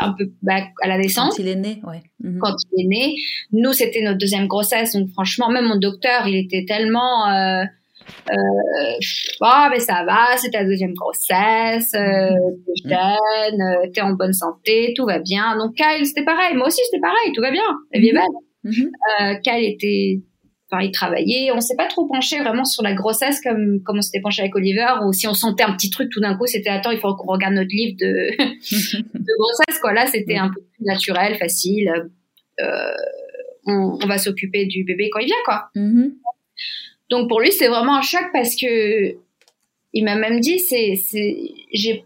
un peu bah, à la naissance. Quand il est né, ouais. Mm-hmm. Quand il est né. Nous, c'était notre deuxième grossesse, donc franchement, même mon docteur, il était tellement ah mais ça va, c'est ta deuxième grossesse, t'es mm-hmm. jeune, t'es en bonne santé, tout va bien. Donc Kyle, c'était pareil, moi aussi c'était pareil, tout va bien, la vie est belle. Mhm. Euh, Cal était enfin il travaillait on s'est pas trop penché vraiment sur la grossesse comme comme on s'était penché avec Oliver ou si on sentait un petit truc tout d'un coup c'était attends il faut qu'on regarde notre livre de, de grossesse quoi là c'était un peu plus naturel facile on, va s'occuper du bébé quand il vient, quoi. Mm-hmm. Donc pour lui, c'est vraiment un choc parce que il m'a même dit, c'est, j'ai,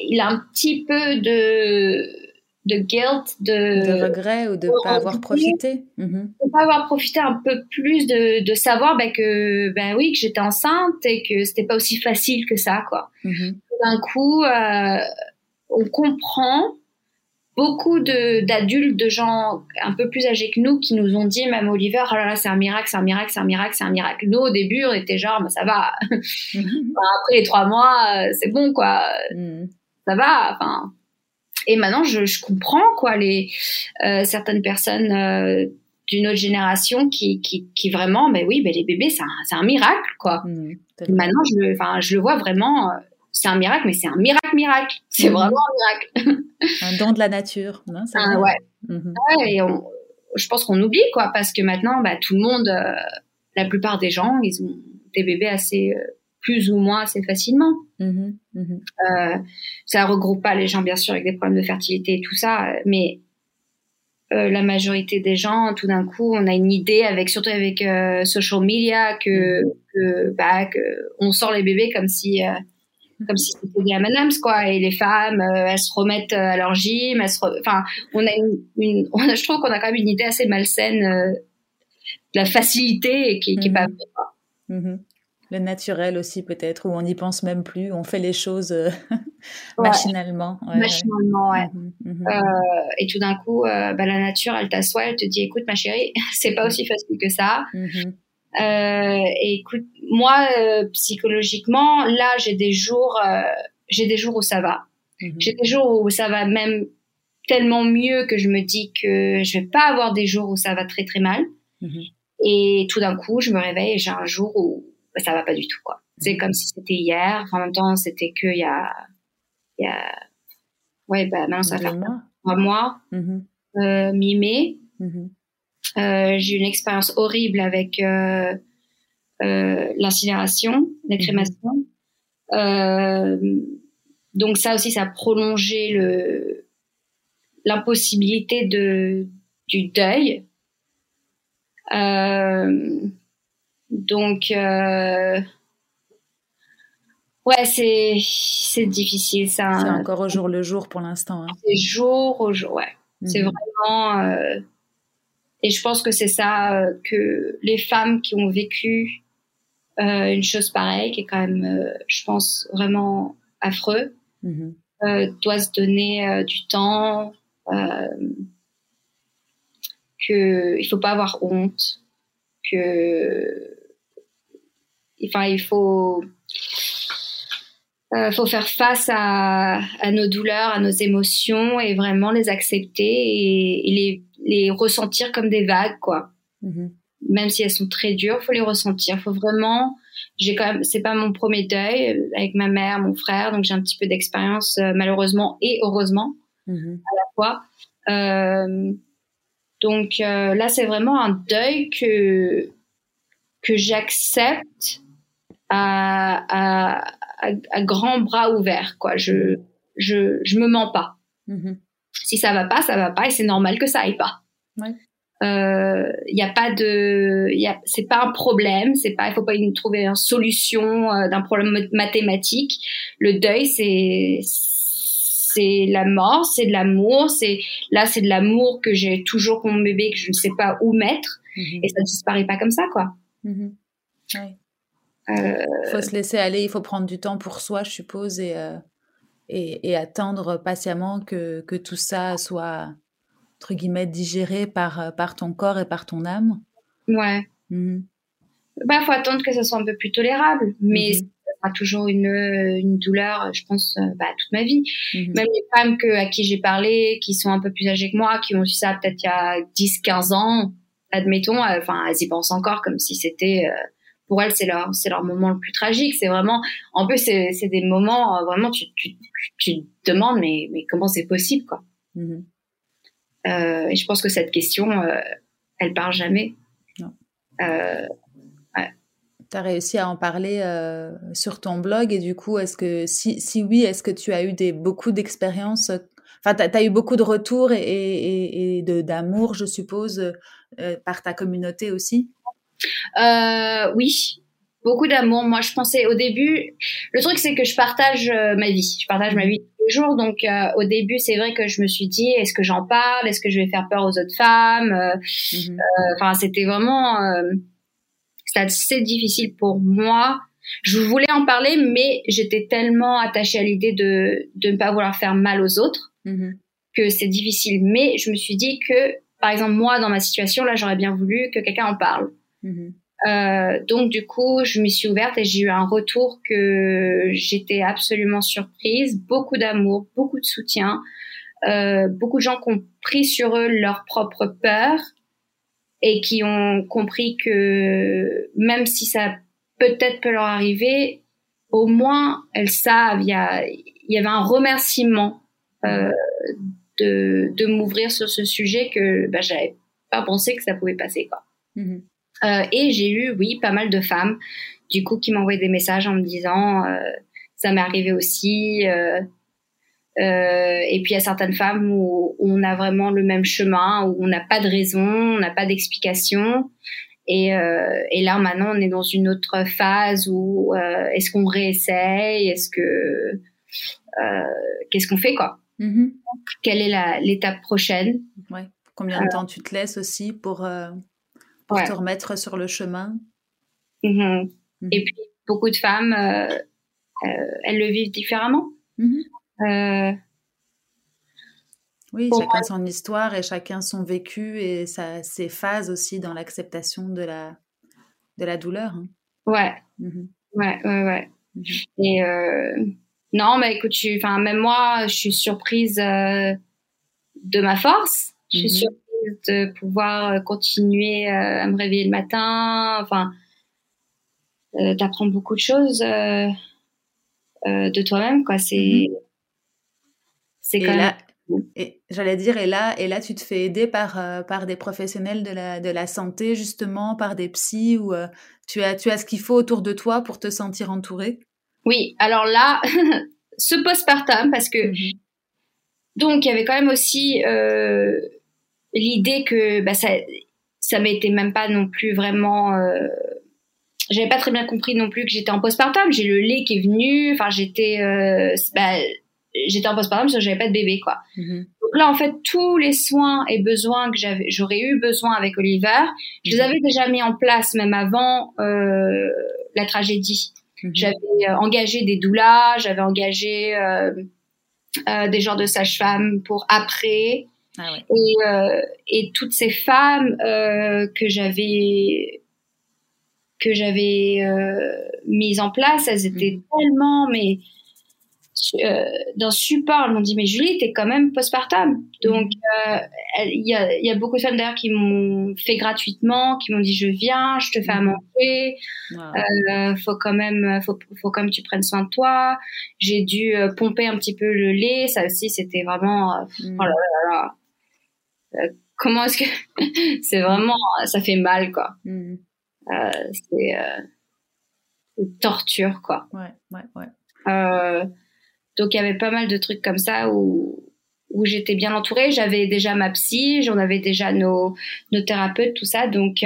il a un petit peu de de guilt, de, de regret ou de ne pas avoir profité. Mm-hmm. De pas avoir profité un peu plus de, de savoir ben, que ben oui que j'étais enceinte et que c'était pas aussi facile que ça quoi. Mm-hmm. D'un coup, euh, on comprend beaucoup d'adultes, de, gens un peu plus âgés que nous qui nous ont dit, même Oliver, oh là là, c'est un miracle, c'est un miracle, c'est un miracle, c'est un miracle. Nous, au début, on était genre, mais ça va. après les trois mois, euh, c'est bon, quoi. Mm. Ça va. Enfin. Et maintenant, je, je comprends, quoi, les euh, certaines personnes euh, d'une autre génération qui, qui, qui vraiment, mais oui, ben les bébés, c'est un, un, miracle, quoi. Mm, maintenant, je, enfin, je le vois vraiment c'est un miracle, mais c'est un miracle, miracle. C'est mhm. vraiment un miracle. un don de la nature. Non, ah, ouais. Mhm. ouais. Et je pense qu'on oublie, quoi, parce que maintenant, bah, tout le monde, euh, la plupart des gens, ils ont des bébés assez, euh, plus ou moins assez facilement. Mhm. Euh, ça regroupe pas les gens, bien sûr, avec des problèmes de fertilité et tout ça, mais la majorité des gens, tout d'un coup, on a une idée avec, surtout avec social media, que, que, bah, que on sort les bébés comme si comme si c'était des M&M's quoi et les femmes euh, elles se remettent euh, à leur gym elles se enfin on a une, on a, je trouve qu'on a quand même une idée assez malsaine euh, de la facilité et qui, qui est pas vraie. Le naturel aussi peut-être où on n'y pense même plus on fait les choses machinalement machinalement ouais mhm, et tout d'un coup bah, la nature elle t'assoit elle te dit écoute ma chérie c'est pas aussi facile que ça euh, et écoute, moi, euh, psychologiquement, là, j'ai des jours, euh, j'ai des jours où ça va. Mhm. J'ai des jours où ça va même tellement mieux que je me dis que je vais pas avoir des jours où ça va très très mal. Mhm. Et tout d'un coup, je me réveille et j'ai un jour où ça va pas du tout, quoi. C'est mhm. comme si c'était hier. en même temps, c'était que il y a, il y a, ouais, bah, maintenant ça va faire un mois, euh, mi-mai. Euh, j'ai eu une expérience horrible avec euh, euh, l'incinération, la crémation. donc ça aussi, ça a prolongé le l'impossibilité de du deuil. Donc Ouais, c'est c'est difficile ça. C'est encore au jour le jour pour l'instant. Hein. C'est jour au jour, ouais. C'est mhm. vraiment euh, et je pense que c'est ça euh, que les femmes qui ont vécu euh, une chose pareille, qui est quand même, euh, je pense, vraiment affreux, mm-hmm. euh, doivent se donner euh, du temps, que il faut pas avoir honte, que, enfin, il faut euh, faut faire face à, à, nos douleurs, à nos émotions et vraiment les accepter et, et les, les, ressentir comme des vagues, quoi. Mm-hmm. Même si elles sont très dures, faut les ressentir. Faut vraiment. J'ai quand même. C'est pas mon premier deuil euh, avec ma mère, mon frère, donc j'ai un petit peu d'expérience euh, malheureusement et heureusement mm-hmm. à la fois. Euh, donc là, c'est vraiment un deuil que que j'accepte à, à à, grands bras ouverts, quoi. Je, je, je me mens pas. Mm-hmm. Si ça va pas, ça va pas, et c'est normal que ça aille pas. Il euh, y a pas de, y a, c'est pas un problème, c'est pas, il faut pas y trouver une solution euh, d'un problème mathématique. Le deuil, c'est, c'est la mort, c'est de l'amour, c'est là, c'est de l'amour que j'ai toujours pour mon bébé que je ne sais pas où mettre, mm-hmm. et ça disparaît pas comme ça, quoi. Mm-hmm. Il faut se laisser aller, il faut prendre du temps pour soi, je suppose, et, euh, et, attendre patiemment que, que, tout ça soit, entre guillemets, digéré par, euh, par ton corps et par ton âme. Ouais. Il mmh Bah, faut attendre que ça soit un peu plus tolérable, mais mmh ça sera toujours une, une douleur, je pense, euh, bah, toute ma vie. Mmh Même les femmes que, à qui j'ai parlé, qui sont un peu plus âgées que moi, qui ont eu ça peut-être il y a 10, 15 ans, admettons, enfin, elles y pensent encore comme si c'était pour elles, c'est leur, c'est leur moment le plus tragique. C'est vraiment, en plus, c'est, c'est des moments, euh, vraiment, tu, tu, tu te demandes, mais, mais comment c'est possible, quoi. Mm-hmm. Euh, et je pense que cette question, euh, elle part jamais. Non. Euh, Tu as réussi à en parler euh, sur ton blog et du coup, est-ce que, si, si oui, est-ce que tu as eu des, beaucoup d'expériences Enfin, tu as, eu beaucoup de retours et, et, d'amour, je suppose, par ta communauté aussi? Euh, Oui, beaucoup d'amour. Moi, je pensais au début, le truc c'est que je partage euh, ma vie, je partage ma vie tous les jours. Donc, euh, au début, c'est vrai que je me suis dit, est-ce que j'en parle? Est-ce que je vais faire peur aux autres femmes? Mhm. Enfin, c'était vraiment, c'était assez difficile pour moi. Je voulais en parler, mais j'étais tellement attachée à l'idée de de ne pas vouloir faire mal aux autres mhm. que c'est difficile. Mais je me suis dit que, par exemple, moi, dans ma situation, là, j'aurais bien voulu que quelqu'un en parle. Mhm. Euh, donc du coup, je me suis ouverte et j'ai eu un retour que j'étais absolument surprise. Beaucoup d'amour, beaucoup de soutien, euh, beaucoup de gens qui ont pris sur eux leur propre peur et qui ont compris que même si ça peut-être peut leur arriver, au moins elles savent. Il y, a, il y avait un remerciement euh, de, de m'ouvrir sur ce sujet que bah, j'avais pas pensé que ça pouvait passer quoi. Mm-hmm. Euh, et j'ai eu, oui, pas mal de femmes, du coup, qui m'envoyaient des messages en me disant, euh, ça m'est arrivé aussi. Euh, et puis il y a certaines femmes où, on a vraiment le même chemin, où on n'a pas de raison, on n'a pas d'explication. Et, et, là maintenant on est dans une autre phase où est-ce qu'on réessaye, est-ce que qu'est-ce qu'on fait quoi? Mm-hmm. Quelle est l'étape prochaine? Ouais. Combien de temps tu te laisses aussi pour pour te remettre sur le chemin. Mm-hmm. Mm-hmm. Et puis, beaucoup de femmes, euh, euh, elles le vivent différemment. Mm-hmm. Euh, oui, chacun son histoire et chacun son vécu et sa, ses phases aussi dans l'acceptation de la, de la douleur. Hein. Ouais. Ouais, ouais, ouais. Et non, mais écoute, enfin, même moi, je suis surprise de ma force. Je suis surprise de pouvoir euh, continuer euh, à me réveiller le matin. Enfin, euh, t'apprends beaucoup de choses de toi-même, quoi. C'est, mm-hmm. c'est quand même. Et j'allais dire, et là, et là, tu te fais aider par, par des professionnels de la, de la santé, justement, par des psys, ou tu, as, tu as ce qu'il faut autour de toi pour te sentir entourée? Oui, alors là, ce postpartum, parce que. Mm-hmm. Donc, il y avait quand même aussi l'idée que bah, ça ça m'était même pas non plus vraiment euh, j'avais pas très bien compris non plus que j'étais en postpartum j'ai le lait qui est venu enfin j'étais euh, bah, j'étais en postpartum parce que j'avais pas de bébé quoi mm-hmm. donc là en fait tous les soins et besoins que j'avais j'aurais eu besoin avec Oliver je les mm-hmm. avais déjà mis en place même avant euh, la tragédie mm-hmm. j'avais euh, engagé des doulas j'avais engagé euh, euh, des genres de sage-femme pour après ah et, euh, et, toutes ces femmes euh, que j'avais que j'avais euh, mises en place, elles étaient mm. tellement mais d'un support. Elles m'ont dit mais Julie, t'es quand même postpartum. Donc mm. il y, a, y, a, beaucoup de femmes d'ailleurs qui m'ont fait gratuitement, qui m'ont dit je viens, je te fais à mm. manger. faut quand même, faut, faut quand même que tu prennes soin de toi. J'ai dû pomper un petit peu le lait. Ça aussi, c'était vraiment. Oh là là là. Euh, comment est-ce que c'est vraiment ça fait mal quoi. Mm. euh, c'est euh, torture quoi. Ouais ouais ouais. Donc il y avait pas mal de trucs comme ça où où j'étais bien entourée. J'avais déjà ma psy j'en avais déjà nos nos thérapeutes tout ça. Donc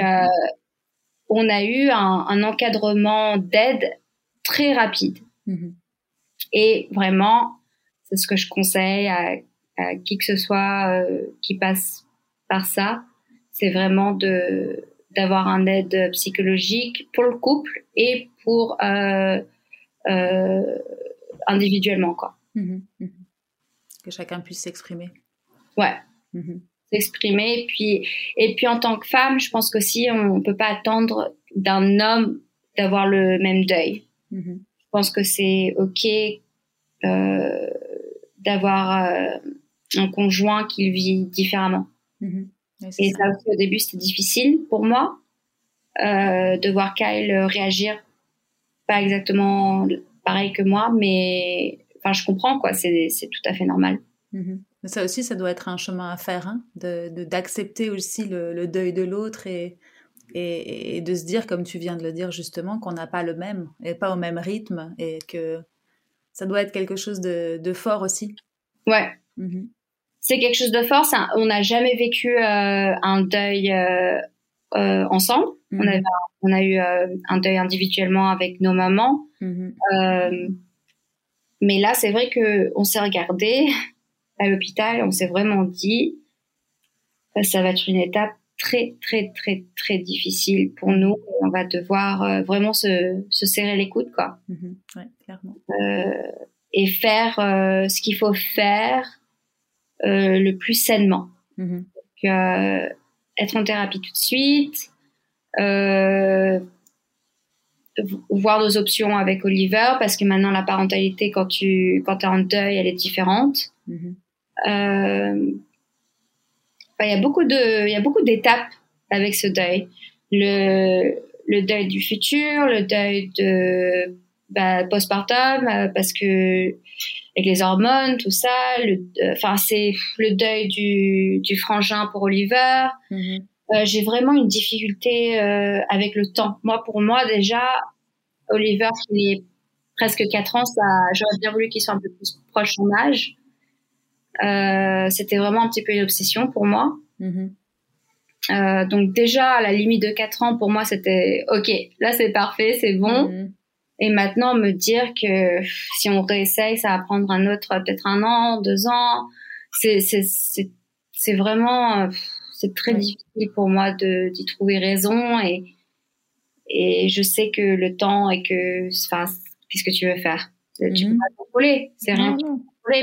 on a eu un, un encadrement d'aide très rapide. Mm-hmm. et vraiment c'est ce que je conseille à qui que ce soit euh, qui passe par ça, c'est vraiment de d'avoir un aide psychologique pour le couple et pour euh, euh, individuellement quoi. Mmh mmh que chacun puisse s'exprimer. Ouais. Mmh s'exprimer et puis et puis en tant que femme, je pense qu'aussi on peut pas attendre d'un homme d'avoir le même deuil. Je pense que c'est ok euh, d'avoir un conjoint qui vit différemment. Mhm. et ça. aussi, au début, c'était difficile pour moi euh, de voir Kyle réagir pas exactement pareil que moi, mais enfin, je comprends, quoi. C'est tout à fait normal. Mhm. Ça aussi, ça doit être un chemin à faire, hein, de d'accepter aussi le, deuil de l'autre et, et, de se dire, comme tu viens de le dire justement, qu'on n'a pas le même et pas au même rythme et que ça doit être quelque chose de, de fort aussi. Ouais. Mhm. C'est quelque chose de fort. on n'a jamais vécu un deuil ensemble. On, mhm. on, a eu un deuil individuellement avec nos mamans. Mhm. mais là, c'est vrai que on s'est regardé à l'hôpital, on s'est vraiment dit, ça va être une étape très, très, très, très difficile pour nous. On va devoir euh, vraiment se, se, serrer les coudes, quoi. Mm-hmm. ouais, clairement. Euh, et faire euh, ce qu'il faut faire euh, le plus sainement. Mm-hmm. Donc, être en thérapie tout de suite, voir nos options avec Oliver, parce que maintenant la parentalité, quand tu quand es en deuil, elle est différente. Mm-hmm il y a beaucoup de, il y a beaucoup d'étapes avec ce deuil. Le, le deuil du futur, le deuil de bah, postpartum, euh, parce que avec les hormones, tout ça. Le, enfin, c'est le deuil du, du frangin pour Oliver. Mm-hmm. Euh, j'ai vraiment une difficulté euh, avec le temps. Moi, pour moi, déjà, Oliver, qui est presque 4 ans, ça, j'aurais bien voulu qu'il soit un peu plus proche de son âge. Euh, c'était vraiment un petit peu une obsession pour moi. Euh, donc déjà, à la limite de 4 ans, pour moi, c'était OK, là c'est parfait, c'est bon. Mm-hmm. Et maintenant, me dire que si on réessaye, ça va prendre un autre, peut-être un an, deux ans. C'est, vraiment, c'est très difficile pour moi d'y trouver raison et, et je sais que le temps et que, enfin, qu'est-ce que tu veux faire? Tu peux mm-hmm. pas contrôler. C'est rien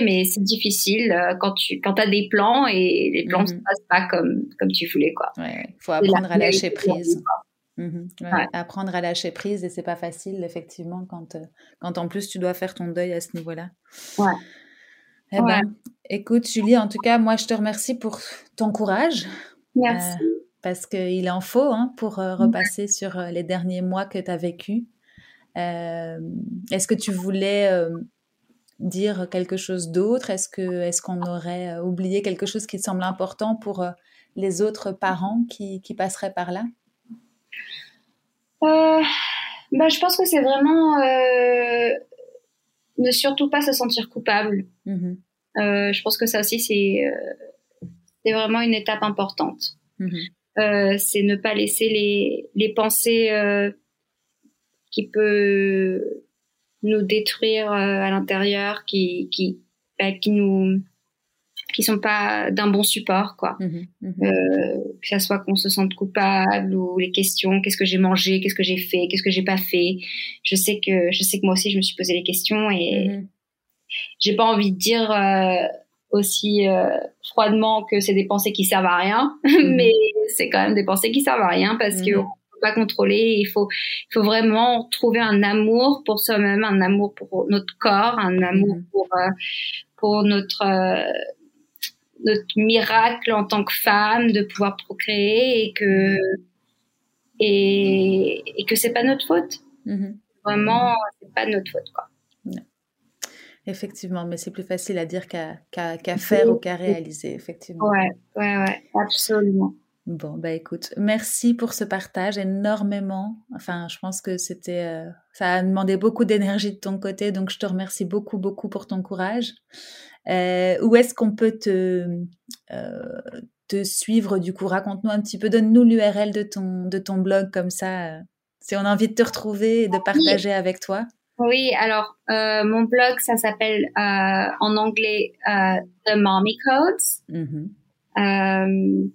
mais c'est difficile euh, quand tu quand as des plans et les plans ne se mhm. passent pas comme, comme tu voulais. quoi. Il faut apprendre à lâcher prise. Mhm. Apprendre à lâcher prise et c'est pas facile, effectivement, quand, euh, quand en plus tu dois faire ton deuil à ce niveau-là. Ouais. Eh ben, écoute, Julie, en tout cas, moi, je te remercie pour ton courage. Merci. Euh, parce qu'il en faut hein, pour repasser sur les derniers mois que tu as vécu. Est-ce que tu voulais dire quelque chose d'autre? Est-ce que est-ce qu'on aurait euh, oublié quelque chose qui semble important pour euh, les autres parents qui, qui passeraient par là? euh, bah, Je pense que c'est vraiment ne surtout pas se sentir coupable. Mmh je pense que ça aussi, c'est c'est vraiment une étape importante. Mmh c'est ne pas laisser les, les pensées qui peuvent nous détruire euh, à l'intérieur, qui qui bah, qui nous qui sont pas d'un bon support quoi. Mmh mmh euh, que ça soit qu'on se sente coupable ou les questions qu'est-ce que j'ai mangé qu'est-ce que j'ai fait qu'est-ce que j'ai pas fait. Je sais que je sais que moi aussi je me suis posé les questions et mmh j'ai pas envie de dire euh, aussi euh, froidement que c'est des pensées qui servent à rien mais c'est quand même des pensées qui servent à rien parce que pas contrôler. Il faut, il faut vraiment trouver un amour pour soi-même, un amour pour notre corps, un amour mhm. pour, euh, pour notre, euh, notre miracle en tant que femme de pouvoir procréer et que, et, et que c'est pas notre faute. Mhm. Vraiment, c'est pas notre faute, quoi. Effectivement, mais c'est plus facile à dire qu'à qu'à faire ou qu'à réaliser, effectivement. Ouais, ouais, ouais, absolument. Bon, bah écoute, merci pour ce partage énormément. Enfin, je pense que c'était, euh, ça a demandé beaucoup d'énergie de ton côté, donc je te remercie beaucoup, beaucoup pour ton courage. Euh, où est-ce qu'on peut te, euh, te suivre du coup? Raconte-nous un petit peu, donne-nous l'URL de ton, de ton blog comme ça, si on a envie de te retrouver et de partager avec toi. Oui, alors mon blog, ça s'appelle en anglais The Mommy Codes. Mm-hmm.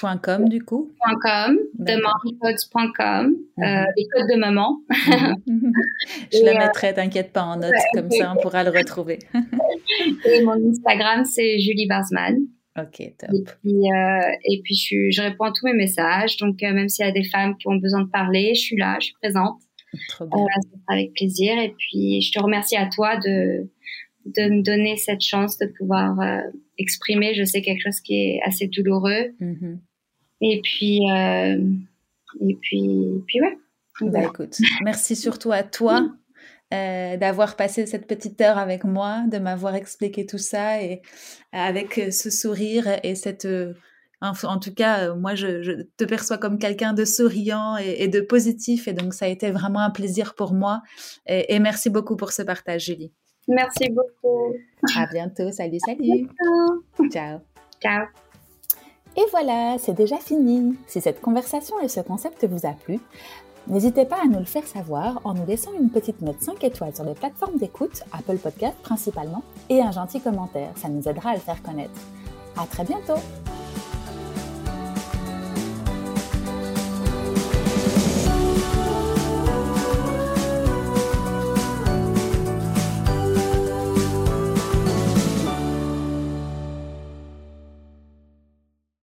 .com du coup .com, demamycodes.com, euh, mhm. les codes de maman. Mhm. Je le euh, mettrai, t'inquiète pas en note, comme ça on pourra le retrouver. et mon Instagram c'est Julie Barsman. Ok, top. Et puis, euh, et puis je, je, réponds à tous mes messages, donc même s'il y a des femmes qui ont besoin de parler, je suis là, je suis présente. Trop bien. avec plaisir. Et puis je te remercie à toi de de me donner cette chance de pouvoir euh, exprimer, je sais, quelque chose qui est assez douloureux. Mm-hmm. Et puis, euh, et puis, puis ouais. Bah, écoute, merci surtout à toi euh, d'avoir passé cette petite heure avec moi, de m'avoir expliqué tout ça et avec ce sourire et cette en, tout cas, moi, je, te perçois comme quelqu'un de souriant et, de positif. Et donc, ça a été vraiment un plaisir pour moi. et merci beaucoup pour ce partage, Julie. Merci beaucoup. À bientôt. Salut, salut. bientôt. Ciao. Ciao. Et voilà, c'est déjà fini. Si cette conversation et ce concept vous a plu, n'hésitez pas à nous le faire savoir en nous laissant une petite note 5 étoiles sur les plateformes d'écoute, Apple Podcast principalement, et un gentil commentaire. Ça nous aidera à le faire connaître. À très bientôt!